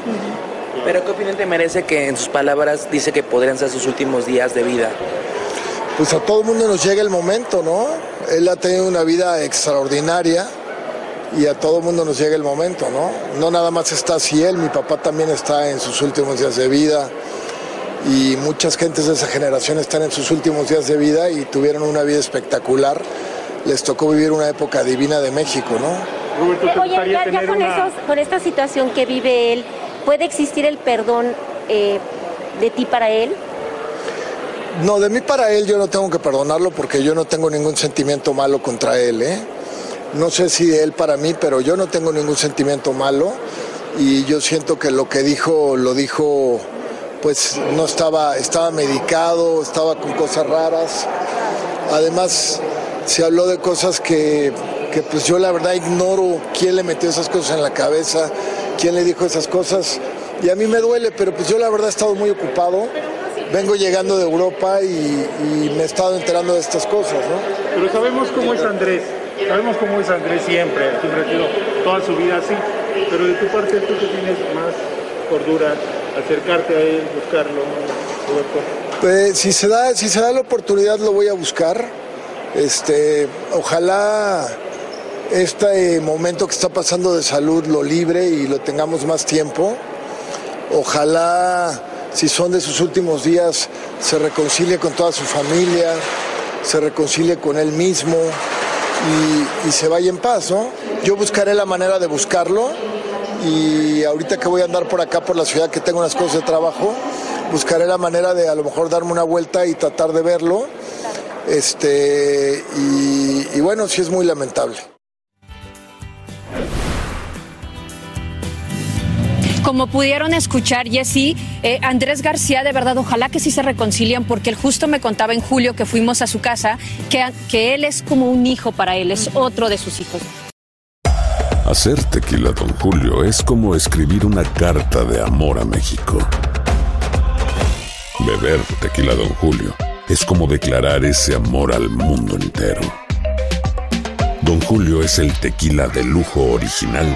Pero ¿qué opinión te merece que en sus palabras dice que podrían ser sus últimos días de vida? Pues a todo el mundo nos llega el momento, ¿no? Él ha tenido una vida extraordinaria y a todo mundo nos llega el momento, ¿no? No nada más está así él, mi papá también está en sus últimos días de vida y muchas gentes de esa generación están en sus últimos días de vida y tuvieron una vida espectacular. les tocó vivir una época divina de México, ¿no? Roberto, ¿te Oye, ya, ya con, esos, con esta situación que vive él, ¿puede existir el perdón eh, de ti para él? No, de mí para él yo no tengo que perdonarlo porque yo no tengo ningún sentimiento malo contra él, ¿eh? No sé si él para mí, pero yo no tengo ningún sentimiento malo y yo siento que lo que dijo lo dijo pues no estaba estaba medicado, estaba con cosas raras. Además se habló de cosas que, que pues yo la verdad ignoro quién le metió esas cosas en la cabeza, quién le dijo esas cosas y a mí me duele, pero pues yo la verdad he estado muy ocupado. Vengo llegando de Europa y, me he estado enterando de estas cosas, ¿no? Pero sabemos cómo es Andrés, sabemos cómo es Andrés siempre, siempre ha sido toda su vida así, pero de tu parte tú que tienes más cordura, acercarte a él, buscarlo, Pues, si se da, si se da la oportunidad lo voy a buscar. Este, ojalá este momento que está pasando de salud lo libre y lo tengamos más tiempo. Ojalá, si son de sus últimos días, se reconcilie con toda su familia, se reconcilie con él mismo y, se vaya en paz, ¿no? Yo buscaré la manera de buscarlo y ahorita que voy a andar por acá, por la ciudad, que tengo unas cosas de trabajo, buscaré la manera de a lo mejor darme una vuelta y tratar de verlo. Este, y, y bueno, sí es muy lamentable. Como pudieron escuchar, Jessy, eh, Andrés García, de verdad, ojalá que sí se reconcilien, porque él justo me contaba en julio que fuimos a su casa, que, que él es como un hijo para él, es otro de sus hijos. Hacer tequila, don Julio, es como escribir una carta de amor a México. Beber tequila, don Julio, es como declarar ese amor al mundo entero. Don Julio es el tequila de lujo original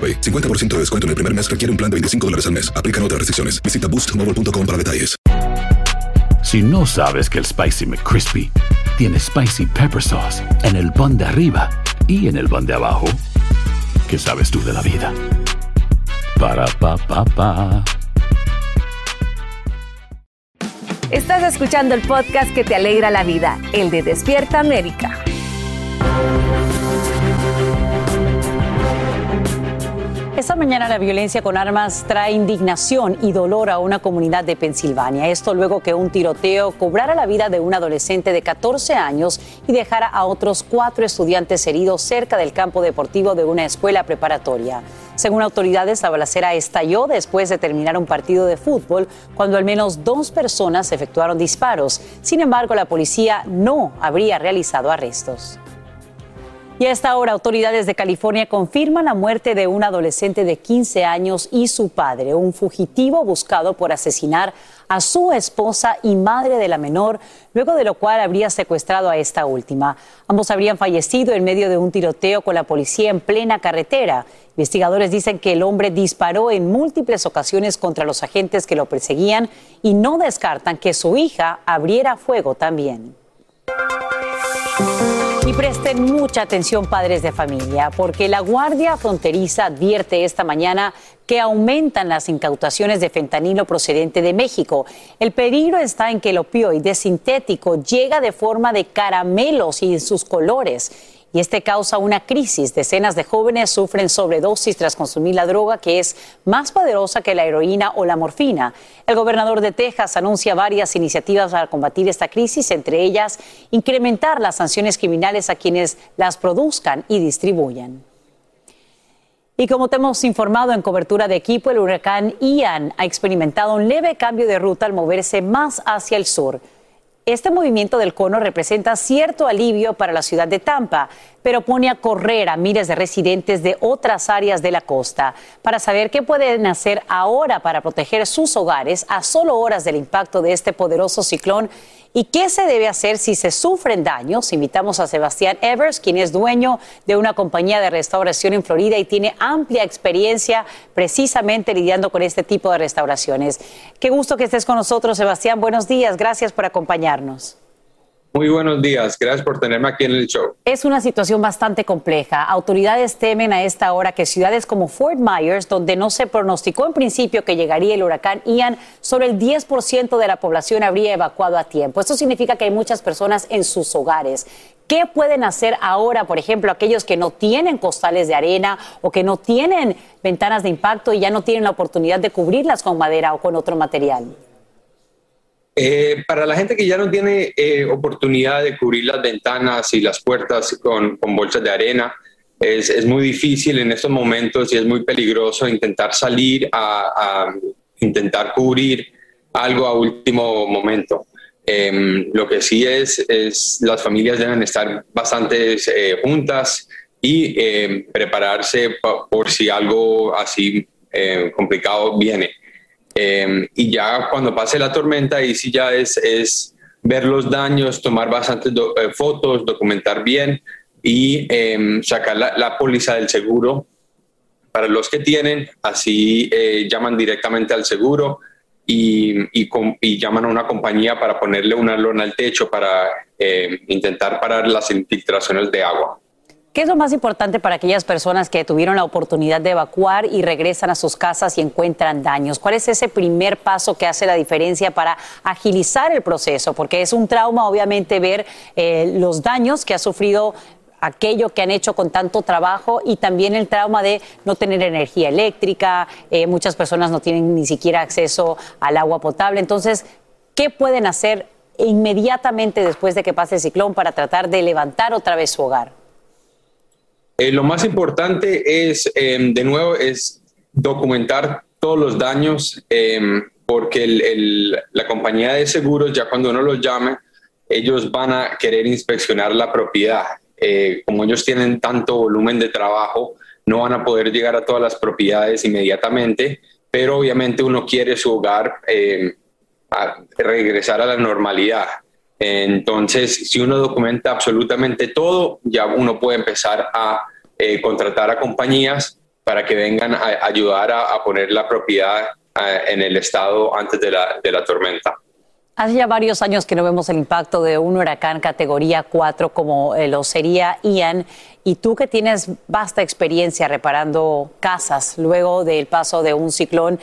50% de descuento en el primer mes requiere un plan de 25 dólares al mes. Aplican otras restricciones. Visita boostmobile.com para detalles. Si no sabes que el Spicy McCrispy tiene Spicy Pepper Sauce en el pan de arriba y en el pan de abajo, ¿qué sabes tú de la vida? Para, pa, pa, pa. Estás escuchando el podcast que te alegra la vida, el de Despierta América. Esta mañana la violencia con armas trae indignación y dolor a una comunidad de Pensilvania. Esto luego que un tiroteo cobrara la vida de un adolescente de 14 años y dejara a otros cuatro estudiantes heridos cerca del campo deportivo de una escuela preparatoria. Según autoridades, la balacera estalló después de terminar un partido de fútbol cuando al menos dos personas efectuaron disparos. Sin embargo, la policía no habría realizado arrestos. Y a esta hora, autoridades de California confirman la muerte de un adolescente de 15 años y su padre, un fugitivo buscado por asesinar a su esposa y madre de la menor, luego de lo cual habría secuestrado a esta última. Ambos habrían fallecido en medio de un tiroteo con la policía en plena carretera. Investigadores dicen que el hombre disparó en múltiples ocasiones contra los agentes que lo perseguían y no descartan que su hija abriera fuego también. Y presten mucha atención padres de familia, porque la Guardia Fronteriza advierte esta mañana que aumentan las incautaciones de fentanilo procedente de México. El peligro está en que el opioide sintético llega de forma de caramelos y en sus colores y este causa una crisis. Decenas de jóvenes sufren sobredosis tras consumir la droga que es más poderosa que la heroína o la morfina. El gobernador de Texas anuncia varias iniciativas para combatir esta crisis, entre ellas incrementar las sanciones criminales a quienes las produzcan y distribuyan. Y como te hemos informado en cobertura de equipo, el huracán Ian ha experimentado un leve cambio de ruta al moverse más hacia el sur. Este movimiento del cono representa cierto alivio para la ciudad de Tampa, pero pone a correr a miles de residentes de otras áreas de la costa para saber qué pueden hacer ahora para proteger sus hogares a solo horas del impacto de este poderoso ciclón ¿Y qué se debe hacer si se sufren daños? Invitamos a Sebastián Evers, quien es dueño de una compañía de restauración en Florida y tiene amplia experiencia precisamente lidiando con este tipo de restauraciones. Qué gusto que estés con nosotros, Sebastián. Buenos días. Gracias por acompañarnos. Muy buenos días, gracias por tenerme aquí en el show. Es una situación bastante compleja. Autoridades temen a esta hora que ciudades como Fort Myers, donde no se pronosticó en principio que llegaría el huracán Ian, solo el 10% de la población habría evacuado a tiempo. Esto significa que hay muchas personas en sus hogares. ¿Qué pueden hacer ahora, por ejemplo, aquellos que no tienen costales de arena o que no tienen ventanas de impacto y ya no tienen la oportunidad de cubrirlas con madera o con otro material? Eh, para la gente que ya no tiene eh, oportunidad de cubrir las ventanas y las puertas con, bolsas de arena, es, muy difícil en estos momentos y es muy peligroso intentar salir a, intentar cubrir algo a último momento. Em, lo que sí es, es las familias deben estar bastante eh, juntas y em, prepararse por si algo así complicado viene. Em, y ya cuando pase la tormenta, ahí sí ya es, es ver los daños, tomar bastantes eh, fotos, documentar bien y em, sacar la, póliza del seguro para los que tienen, así eh, llaman directamente al seguro y, y, llaman a una compañía para ponerle una lona al techo para em, intentar parar las infiltraciones de agua. ¿Qué es lo más importante para aquellas personas que tuvieron la oportunidad de evacuar y regresan a sus casas y encuentran daños? ¿Cuál es ese primer paso que hace la diferencia para agilizar el proceso? Porque es un trauma, obviamente, ver eh, los daños que ha sufrido aquello que han hecho con tanto trabajo y también el trauma de no tener energía eléctrica, eh, muchas personas no tienen ni siquiera acceso al agua potable. Entonces, ¿qué pueden hacer inmediatamente después de que pase el ciclón para tratar de levantar otra vez su hogar? Eh, lo más importante es, em, de nuevo, es documentar todos los daños, em, porque la compañía de seguros, ya cuando uno los llame, ellos van a querer inspeccionar la propiedad. Eh, como ellos tienen tanto volumen de trabajo, no van a poder llegar a todas las propiedades inmediatamente, pero obviamente uno quiere su hogar em, regresar a la normalidad. Entonces, si uno documenta absolutamente todo, ya uno puede empezar a eh, contratar a compañías para que vengan a ayudar a, poner la propiedad eh, en el estado antes de la, de la tormenta. Hace ya varios años que no vemos el impacto de un huracán categoría 4 como eh, lo sería Ian. Y tú que tienes vasta experiencia reparando casas luego del paso de un ciclón,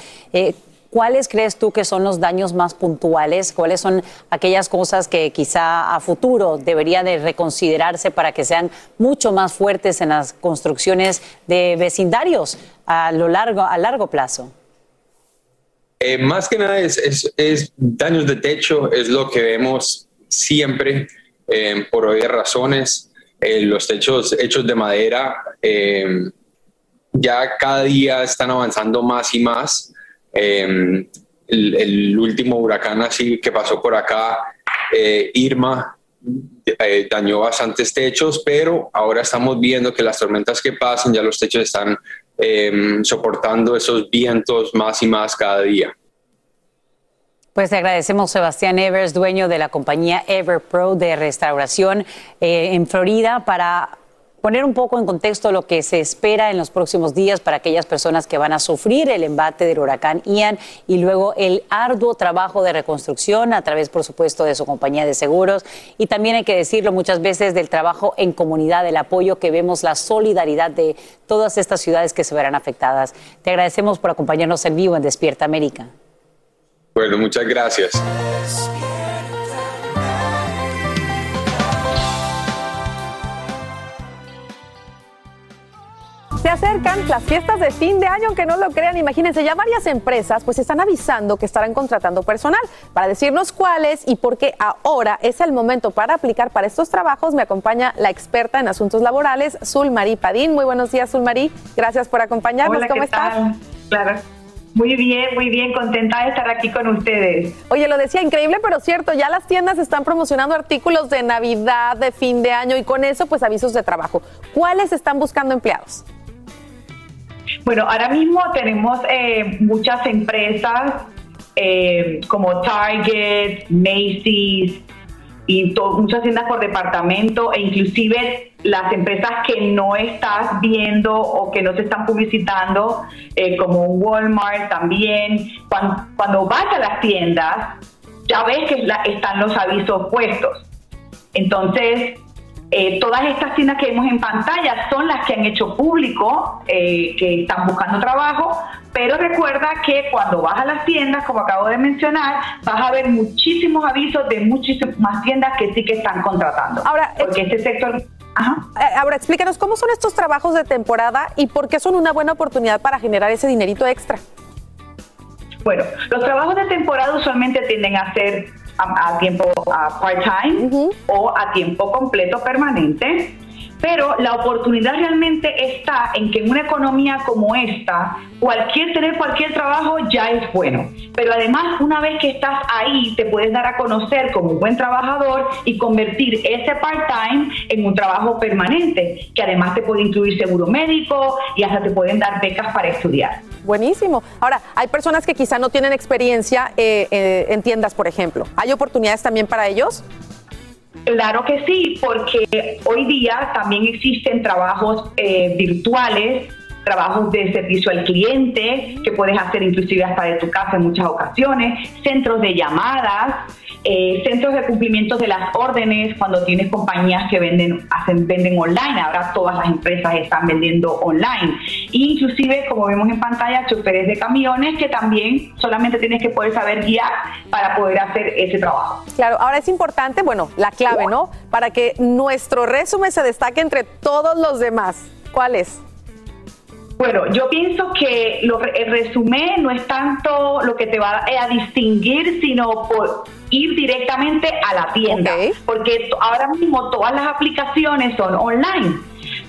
¿Cuáles crees tú que son los daños más puntuales? ¿Cuáles son aquellas cosas que quizá a futuro deberían de reconsiderarse para que sean mucho más fuertes en las construcciones de vecindarios a lo largo a largo plazo? Eh, más que nada es, daños de techo, es lo que vemos siempre eh, por obvias razones. Eh, los techos hechos de madera ya cada día están avanzando más y más. Em, el, último huracán así que pasó por acá, eh, Irma, eh, dañó bastantes techos, pero ahora estamos viendo que las tormentas que pasan, ya los techos están em, soportando esos vientos más y más cada día. Pues te agradecemos Sebastián Evers, dueño de la compañía EverPro de restauración eh, en Florida, para poner un poco en contexto lo que se espera en los próximos días para aquellas personas que van a sufrir el embate del huracán Ian y luego el arduo trabajo de reconstrucción a través, por supuesto, de su compañía de seguros. Y también hay que decirlo muchas veces del trabajo en comunidad, el apoyo que vemos, la solidaridad de todas estas ciudades que se verán afectadas. Te agradecemos por acompañarnos en vivo en Despierta América. Bueno, muchas gracias. Se acercan las fiestas de fin de año, aunque no lo crean, imagínense, ya varias empresas pues están avisando que estarán contratando personal. Para decirnos cuáles y por qué ahora es el momento para aplicar para estos trabajos, me acompaña la experta en asuntos laborales, Zulmarí Padín. Muy buenos días, Zulmarí. Gracias por acompañarnos. ¿Cómo estás? Claro. Muy bien, muy bien, contenta de estar aquí con ustedes. Oye, lo decía increíble, pero cierto, ya las tiendas están promocionando artículos de Navidad, de fin de año y con eso pues avisos de trabajo. ¿Cuáles están buscando empleados? Bueno, ahora mismo tenemos eh, muchas empresas eh, como Target, Macy's y muchas tiendas por departamento e inclusive las empresas que no estás viendo o que no se están publicitando, eh, como Walmart también. Cuando, vas a las tiendas, ya ves que están los avisos puestos. Entonces, eh, todas estas tiendas que vemos en pantalla son las que han hecho público eh, que están buscando trabajo, pero recuerda que cuando vas a las tiendas, como acabo de mencionar, vas a ver muchísimos avisos de muchísimas tiendas que sí que están contratando. Ahora, porque este sector eh, ahora explícanos cómo son estos trabajos de temporada y por qué son una buena oportunidad para generar ese dinerito extra. Bueno, los trabajos de temporada usualmente tienden a ser a, tiempo part-time o a tiempo completo permanente. Pero la oportunidad realmente está en que en una economía como esta, cualquier tener cualquier trabajo ya es bueno. Pero además, una vez que estás ahí, te puedes dar a conocer como un buen trabajador y convertir ese part-time en un trabajo permanente, que además te puede incluir seguro médico y hasta te pueden dar becas para estudiar. Buenísimo. Ahora, hay personas que quizá no tienen experiencia eh, eh, en tiendas, por ejemplo. ¿Hay oportunidades también para ellos? Claro que sí, porque hoy día también existen trabajos eh, virtuales, trabajos de servicio al cliente, que puedes hacer inclusive hasta de tu casa en muchas ocasiones, centros de llamadas, eh, centros de cumplimiento de las órdenes, cuando tienes compañías que venden, hacen, venden online, ahora todas las empresas están vendiendo online. Inclusive, como vemos en pantalla, choferes de camiones que también solamente tienes que poder saber guiar para poder hacer ese trabajo. Claro, ahora es importante, bueno, la clave, ¿no? Para que nuestro resumen se destaque entre todos los demás. ¿Cuál es? Bueno, yo pienso que el resumen no es tanto lo que te va a distinguir, sino por ir directamente a la tienda, porque ahora mismo todas las aplicaciones son online.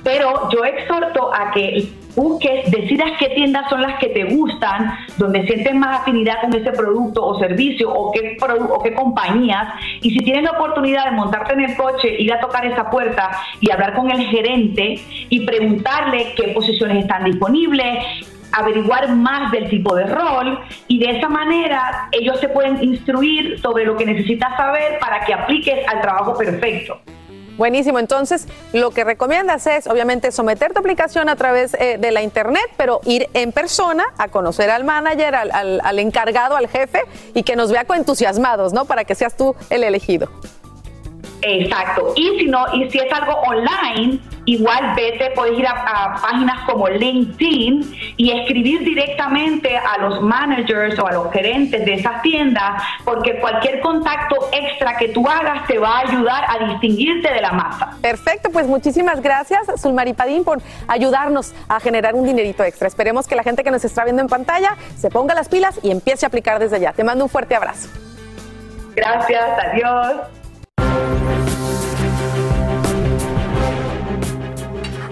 Pero yo exhorto a que busques, decidas qué tiendas son las que te gustan, donde sientes más afinidad con ese producto o servicio o qué, o qué compañías. Y si tienes la oportunidad de montarte en el coche, ir a tocar esa puerta y hablar con el gerente y preguntarle qué posiciones están disponibles, averiguar más del tipo de rol y de esa manera ellos se pueden instruir sobre lo que necesitas saber para que apliques al trabajo perfecto. Buenísimo. Entonces, lo que recomiendas es, obviamente, someter tu aplicación a través eh, de la internet, pero ir en persona a conocer al manager, al, al, encargado, al jefe y que nos vea entusiasmados, ¿no? Para que seas tú el elegido. Exacto. Y si no, y si es algo online, igual vete, puedes ir a, páginas como LinkedIn y escribir directamente a los managers o a los gerentes de esas tiendas, porque cualquier contacto extra que tú hagas te va a ayudar a distinguirte de la masa. Perfecto, pues muchísimas gracias, Sulmari Padín, por ayudarnos a generar un dinerito extra. Esperemos que la gente que nos está viendo en pantalla se ponga las pilas y empiece a aplicar desde ya. Te mando un fuerte abrazo. Gracias, adiós.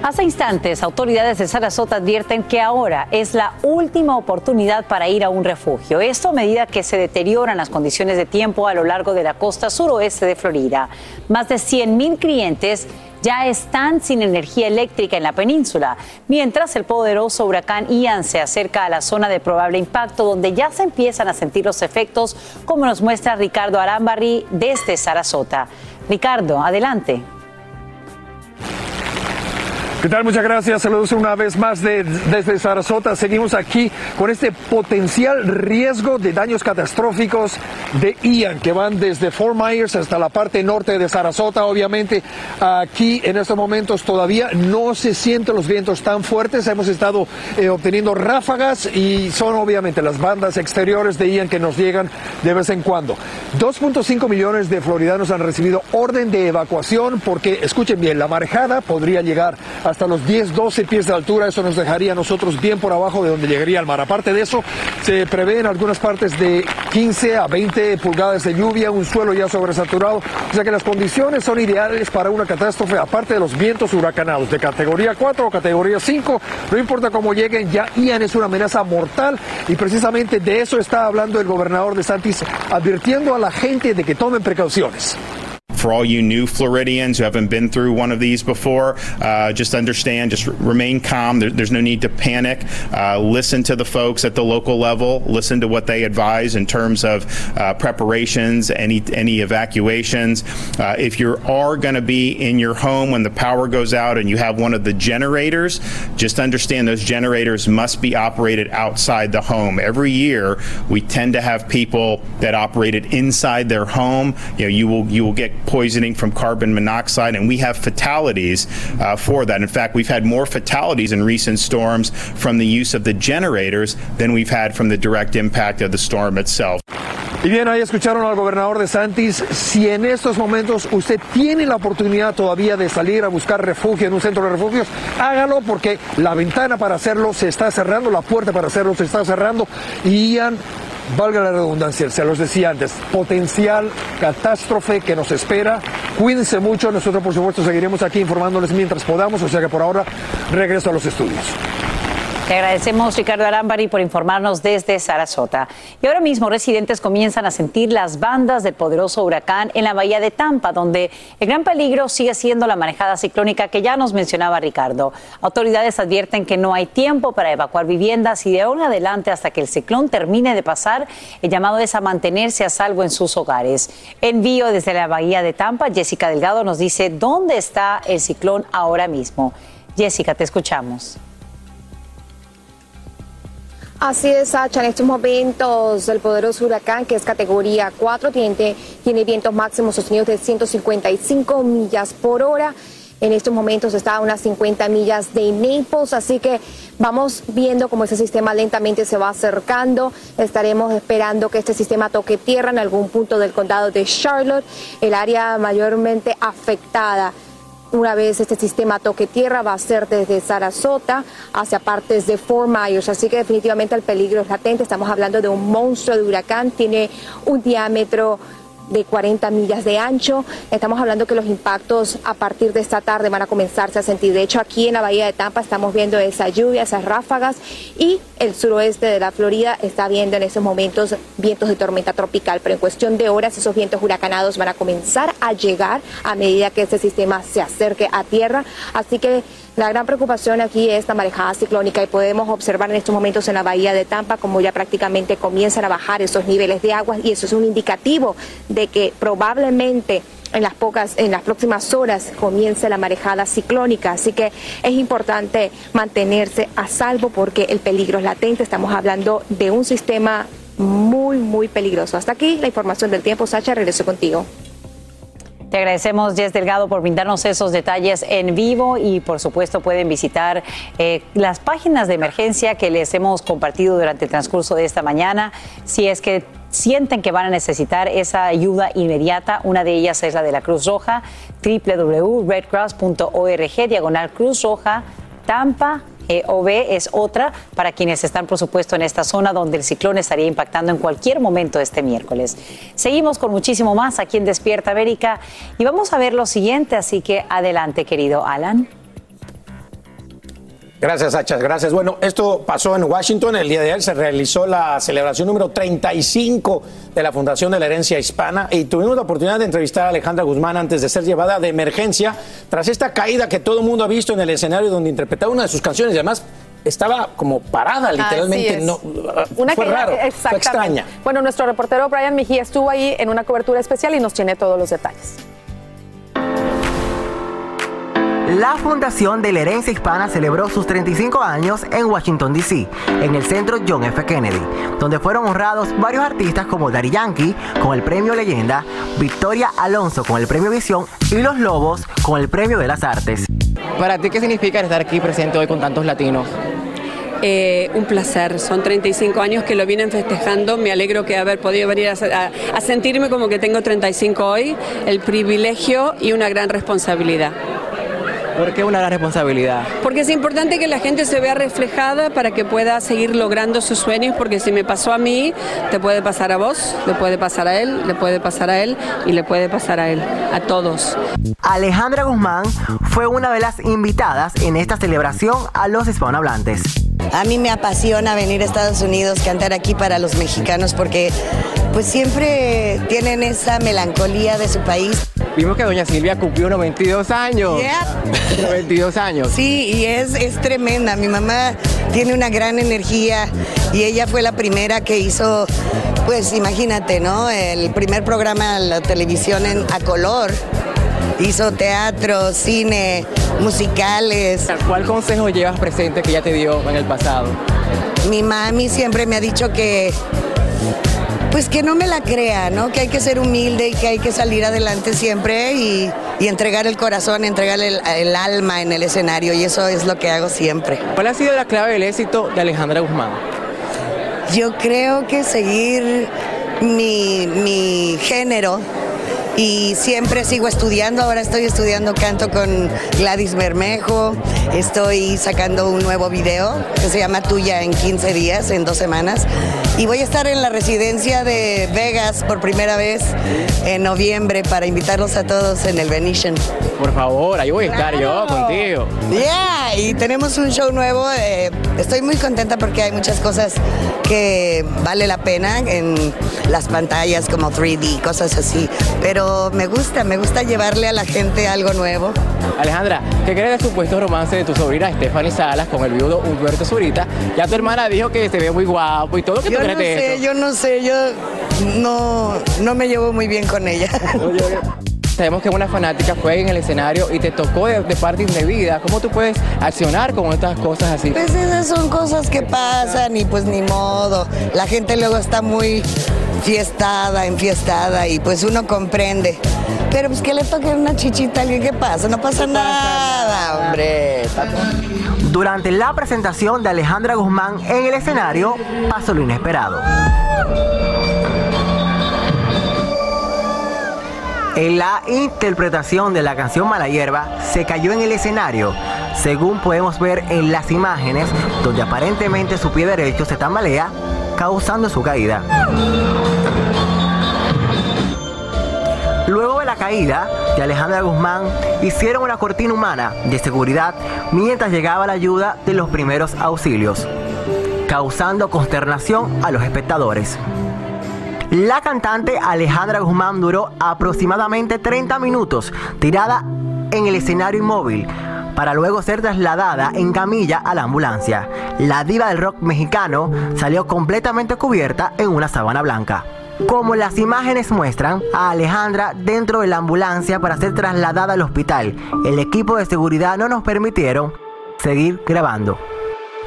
Hace instantes, autoridades de Sarasota advierten que ahora es la última oportunidad para ir a un refugio. Esto a medida que se deterioran las condiciones de tiempo a lo largo de la costa suroeste de Florida. Más de 100 mil clientes ya están sin energía eléctrica en la península, mientras el poderoso huracán Ian se acerca a la zona de probable impacto, donde ya se empiezan a sentir los efectos, como nos muestra Ricardo Arambarri desde Sarasota. Ricardo, adelante. ¿Qué tal? Muchas gracias. Saludos una vez más desde Sarasota. Seguimos aquí con este potencial riesgo de daños catastróficos de Ian, que van desde Fort Myers hasta la parte norte de Sarasota. Obviamente, aquí en estos momentos todavía no se sienten los vientos tan fuertes. Hemos estado eh, obteniendo ráfagas y son obviamente las bandas exteriores de Ian que nos llegan de vez en cuando. 2.5 millones de floridanos han recibido orden de evacuación porque, escuchen bien, la marejada podría llegar a hasta los 10, 12 pies de altura. Eso nos dejaría a nosotros bien por abajo de donde llegaría el mar. Aparte de eso, se prevé en algunas partes de 15 a 20 pulgadas de lluvia, un suelo ya sobresaturado. O sea que las condiciones son ideales para una catástrofe, aparte de los vientos huracanados de categoría 4 o categoría 5. No importa cómo lleguen, ya Ian es una amenaza mortal y precisamente de eso está hablando el gobernador de Santis, advirtiendo a la gente de que tomen precauciones. For all you new Floridians who haven't been through one of these before, uh, just understand, just remain calm. There, there's no need to panic. Uh, listen to the folks at the local level. Listen to what they advise in terms of uh, preparations, any any evacuations. Uh, if you are going to be in your home when the power goes out and you have one of the generators, just understand those generators must be operated outside the home. Every year, we tend to have people that operate it inside their home. You know, you will you will get poisoning from carbon monoxide, and we have fatalities uh, for that. In fact, we've had more fatalities in recent storms from the use of the generators than we've had from the direct impact of the storm itself. Y bien, ahí escucharon al gobernador de Santis. Si en estos momentos usted tiene la oportunidad todavía de salir a buscar refugio en un centro de refugios, hágalo porque la ventana para hacerlo se está cerrando, la puerta para hacerlo se está cerrando. Y Ian valga la redundancia, se los decía antes, potencial catástrofe que nos espera. Cuídense mucho, nosotros por supuesto seguiremos aquí informándoles mientras podamos, o sea que por ahora regreso a los estudios. Te agradecemos, Ricardo Arambari, por informarnos desde Sarasota. Y ahora mismo residentes comienzan a sentir las bandas del poderoso huracán en la bahía de Tampa, donde el gran peligro sigue siendo la manejada ciclónica que ya nos mencionaba Ricardo. Autoridades advierten que no hay tiempo para evacuar viviendas y de ahora en adelante hasta que el ciclón termine de pasar, el llamado es a mantenerse a salvo en sus hogares. Envío desde la bahía de Tampa, Jessica Delgado nos dice dónde está el ciclón ahora mismo. Jessica, te escuchamos. Así es, Sacha. En estos momentos, el poderoso huracán, que es categoría 4, tiene, vientos máximos sostenidos de 155 millas por hora. En estos momentos está a unas 50 millas de Naples, así que vamos viendo cómo ese sistema lentamente se va acercando. Estaremos esperando que este sistema toque tierra en algún punto del condado de Charlotte, el área mayormente afectada una vez este sistema toque tierra va a ser desde Sarasota hacia partes de Fort Myers, así que definitivamente el peligro es latente. Estamos hablando de un monstruo de huracán, tiene un diámetro de 40 millas de ancho. Estamos hablando que los impactos a partir de esta tarde van a comenzarse a sentir. De hecho, aquí en la bahía de Tampa estamos viendo esa lluvia, esas ráfagas y el suroeste de la Florida está viendo en estos momentos vientos de tormenta tropical. Pero en cuestión de horas esos vientos huracanados van a comenzar a llegar a medida que este sistema se acerque a tierra. Así que la gran preocupación aquí es la marejada ciclónica y podemos observar en estos momentos en la bahía de Tampa como ya prácticamente comienzan a bajar esos niveles de agua y eso es un indicativo de que probablemente en las pocas, en las próximas horas comience la marejada ciclónica. Así que es importante mantenerse a salvo porque el peligro es latente. Estamos hablando de un sistema muy, muy peligroso. Hasta aquí la información del tiempo. Sacha, regreso contigo. Te agradecemos, Jess Delgado, por brindarnos esos detalles en vivo y, por supuesto, pueden visitar eh, las páginas de emergencia que les hemos compartido durante el transcurso de esta mañana. Si es que sienten que van a necesitar esa ayuda inmediata, una de ellas es la de la Cruz Roja, www.redcross.org, diagonal Cruz Roja, Tampa, eh, es otra para quienes están, por supuesto, en esta zona donde el ciclón estaría impactando en cualquier momento este miércoles. Seguimos con muchísimo más aquí en Despierta América y vamos a ver lo siguiente, así que adelante, querido Alan. Gracias, Sacha. Gracias. Bueno, esto pasó en Washington. El día de ayer se realizó la celebración número 35 de la Fundación de la Herencia Hispana y tuvimos la oportunidad de entrevistar a Alejandra Guzmán antes de ser llevada de emergencia tras esta caída que todo el mundo ha visto en el escenario donde interpretaba una de sus canciones y además estaba como parada literalmente. No, una fue raro, fue extraña. Bueno, nuestro reportero Brian Mejía estuvo ahí en una cobertura especial y nos tiene todos los detalles. La Fundación de la Herencia Hispana celebró sus 35 años en Washington, D.C., en el centro John F. Kennedy, donde fueron honrados varios artistas como Daddy Yankee con el premio Leyenda, Victoria Alonso con el premio Visión y Los Lobos con el premio de las Artes. ¿Para ti qué significa estar aquí presente hoy con tantos latinos? Eh, un placer, son 35 años que lo vienen festejando, me alegro que haber podido venir a, a, a sentirme como que tengo 35 hoy, el privilegio y una gran responsabilidad. ¿Por qué una gran responsabilidad? Porque es importante que la gente se vea reflejada para que pueda seguir logrando sus sueños, porque si me pasó a mí, te puede pasar a vos, le puede pasar a él, le puede pasar a él y le puede pasar a él, a todos. Alejandra Guzmán fue una de las invitadas en esta celebración a los hispanohablantes. A mí me apasiona venir a Estados Unidos, cantar aquí para los mexicanos, porque pues siempre tienen esa melancolía de su país. Vimos que doña Silvia cumplió 92 años. 92 años. Sí, y es, es tremenda. Mi mamá tiene una gran energía y ella fue la primera que hizo, pues imagínate, ¿no? El primer programa de la televisión en, a color. Hizo teatro, cine, musicales. ¿Cuál consejo llevas presente que ella te dio en el pasado? Mi mami siempre me ha dicho que pues que no me la crea, ¿no? Que hay que ser humilde y que hay que salir adelante siempre y, y entregar el corazón, entregar el, el, alma en el escenario y eso es lo que hago siempre. ¿Cuál ha sido la clave del éxito de Alejandra Guzmán? Yo creo que seguir mi, mi género y siempre sigo estudiando. Ahora estoy estudiando canto con Gladys Bermejo. Estoy sacando un nuevo video que se llama Tuya en 15 días, en dos semanas. Y voy a estar en la residencia de Vegas por primera vez en noviembre para invitarlos a todos en el Venetian. Por favor, ahí voy a estar yo contigo. Yeah, y tenemos un show nuevo. eh, estoy muy contenta porque hay muchas cosas que vale la pena en las pantallas como 3D, cosas así. Pero me gusta, me gusta llevarle a la gente algo nuevo. Alejandra, ¿qué crees del supuesto romance de tu sobrina Stephanie Salas con el viudo Humberto Zurita? Ya tu hermana dijo que se ve muy guapo y todo. ¿Qué Yo tú no crees de sé, yo no sé, yo no, no me llevo muy bien con ella. Sabemos que una fanática fue en el escenario y te tocó de, de parte indebida. ¿Cómo tú puedes accionar con estas cosas así? Pues esas son cosas que pasan y pues ni modo. La gente luego está muy fiestada, enfiestada y pues uno comprende. Pero pues que le toque una chichita a alguien, ¿qué pasa? No pasa nada, hombre. Durante la presentación de Alejandra Guzmán en el escenario pasó lo inesperado. En la interpretación de la canción Mala Hierba se cayó en el escenario, según podemos ver en las imágenes, donde aparentemente su pie derecho se tambalea, causando su caída. Luego de la caída de Alejandra Guzmán, hicieron una cortina humana de seguridad mientras llegaba la ayuda de los primeros auxilios, causando consternación a los espectadores. La cantante Alejandra Guzmán duró aproximadamente 30 minutos tirada en el escenario inmóvil para luego ser trasladada en camilla a la ambulancia. La diva del rock mexicano salió completamente cubierta en una sábana blanca. Como las imágenes muestran, a Alejandra dentro de la ambulancia para ser trasladada al hospital. El equipo de seguridad no nos permitieron seguir grabando.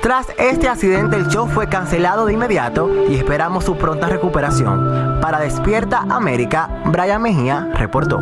Tras este accidente el show fue cancelado de inmediato y esperamos su pronta recuperación. Para Despierta América, Brian Mejía reportó.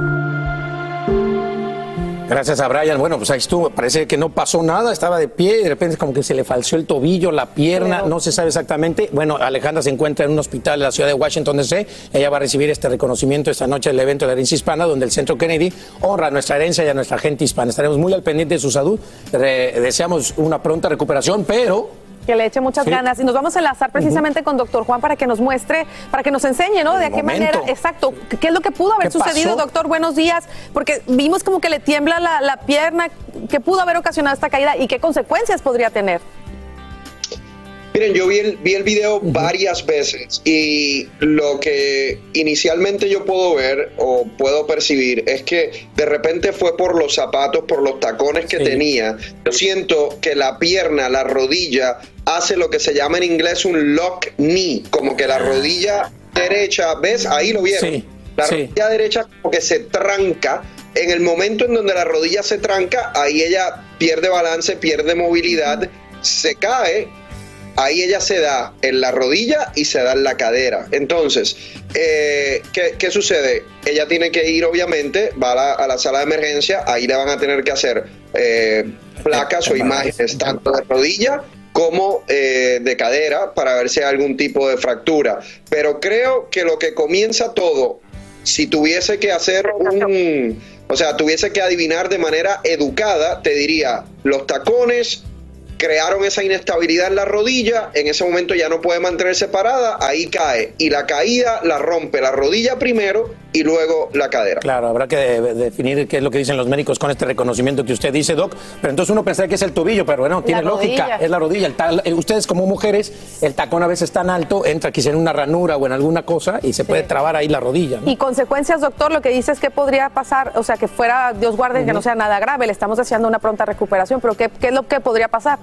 Gracias a Brian. Bueno, pues ahí estuvo. Parece que no pasó nada. Estaba de pie y de repente como que se le falció el tobillo, la pierna. No se sabe exactamente. Bueno, Alejandra se encuentra en un hospital de la ciudad de Washington, D.C. Ella va a recibir este reconocimiento esta noche del evento de la herencia hispana, donde el Centro Kennedy honra nuestra herencia y a nuestra gente hispana. Estaremos muy al pendiente de su salud. Re- deseamos una pronta recuperación, pero Que le eche muchas Sí. ganas. Y nos vamos a enlazar precisamente con doctor Juan para que nos muestre, para que nos enseñe, ¿no? De qué momento. manera, exacto, qué es lo que pudo haber ¿Qué sucedido, pasó? doctor. Buenos días, porque vimos como que le tiembla la, la pierna, que pudo haber ocasionado esta caída y qué consecuencias podría tener. Miren, yo vi el, vi el video varias veces y lo que inicialmente yo puedo ver o puedo percibir es que de repente fue por los zapatos, por los tacones que tenía. Yo siento que la pierna, la rodilla, hace lo que se llama en inglés un lock knee, como que la rodilla derecha, ¿ves? Ahí lo vieron. Sí, la sí. rodilla derecha como que se tranca. En el momento en donde la rodilla se tranca, ahí ella pierde balance, pierde movilidad, se cae ahí ella se da en la rodilla y se da en la cadera. Entonces, eh, ¿qué, qué sucede? Ella tiene que ir, obviamente, va a la, a la sala de emergencia, ahí le van a tener que hacer eh, placas o imágenes, tanto de rodilla como eh, de cadera, para ver si hay algún tipo de fractura. Pero creo que lo que comienza todo, si tuviese que hacer un, o sea, tuviese que adivinar de manera educada, te diría, los tacones crearon esa inestabilidad en la rodilla, en ese momento ya no puede mantenerse parada, ahí cae. Y la caída la rompe la rodilla primero y luego la cadera. Claro, habrá que definir qué es lo que dicen los médicos con este reconocimiento que usted dice, Doc. Pero entonces uno pensaría que es el tobillo, pero bueno, tiene lógica, es la rodilla. Eh, ustedes como mujeres, el tacón a veces tan alto, entra quizá en una ranura o en alguna cosa y se puede trabar ahí la rodilla. Y consecuencias, doctor, lo que dice es que podría pasar, o sea, que fuera, Dios guarde, que no sea nada grave, le estamos deseando una pronta recuperación, pero ¿qué, qué es lo que podría pasar?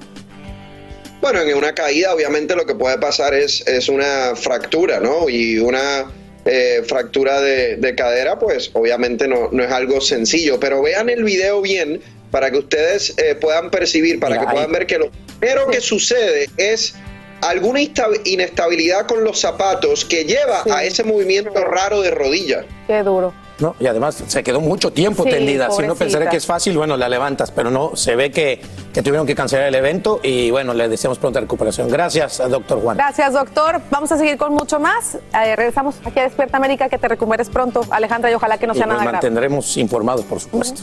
Bueno, en una caída obviamente lo que puede pasar es, es una fractura, ¿no? Y una eh, fractura de, cadera, pues obviamente no, no, es algo sencillo. Pero vean el video bien para que ustedes eh, puedan percibir, para que puedan ver que lo primero que sucede es alguna inestabilidad con los zapatos que lleva a ese movimiento raro de rodilla. Qué duro. No, y además se quedó mucho tiempo tendida. Si uno pensaría que es fácil, bueno, la levantas, pero no, se ve que, que tuvieron que cancelar el evento y bueno, le deseamos pronta recuperación. Gracias, doctor Juan. Gracias, doctor. Vamos a seguir con mucho más. Eh, regresamos aquí a Despierta América, que te recuperes pronto, Alejandra, y ojalá que no sea nada grave. mantendremos informados, por supuesto.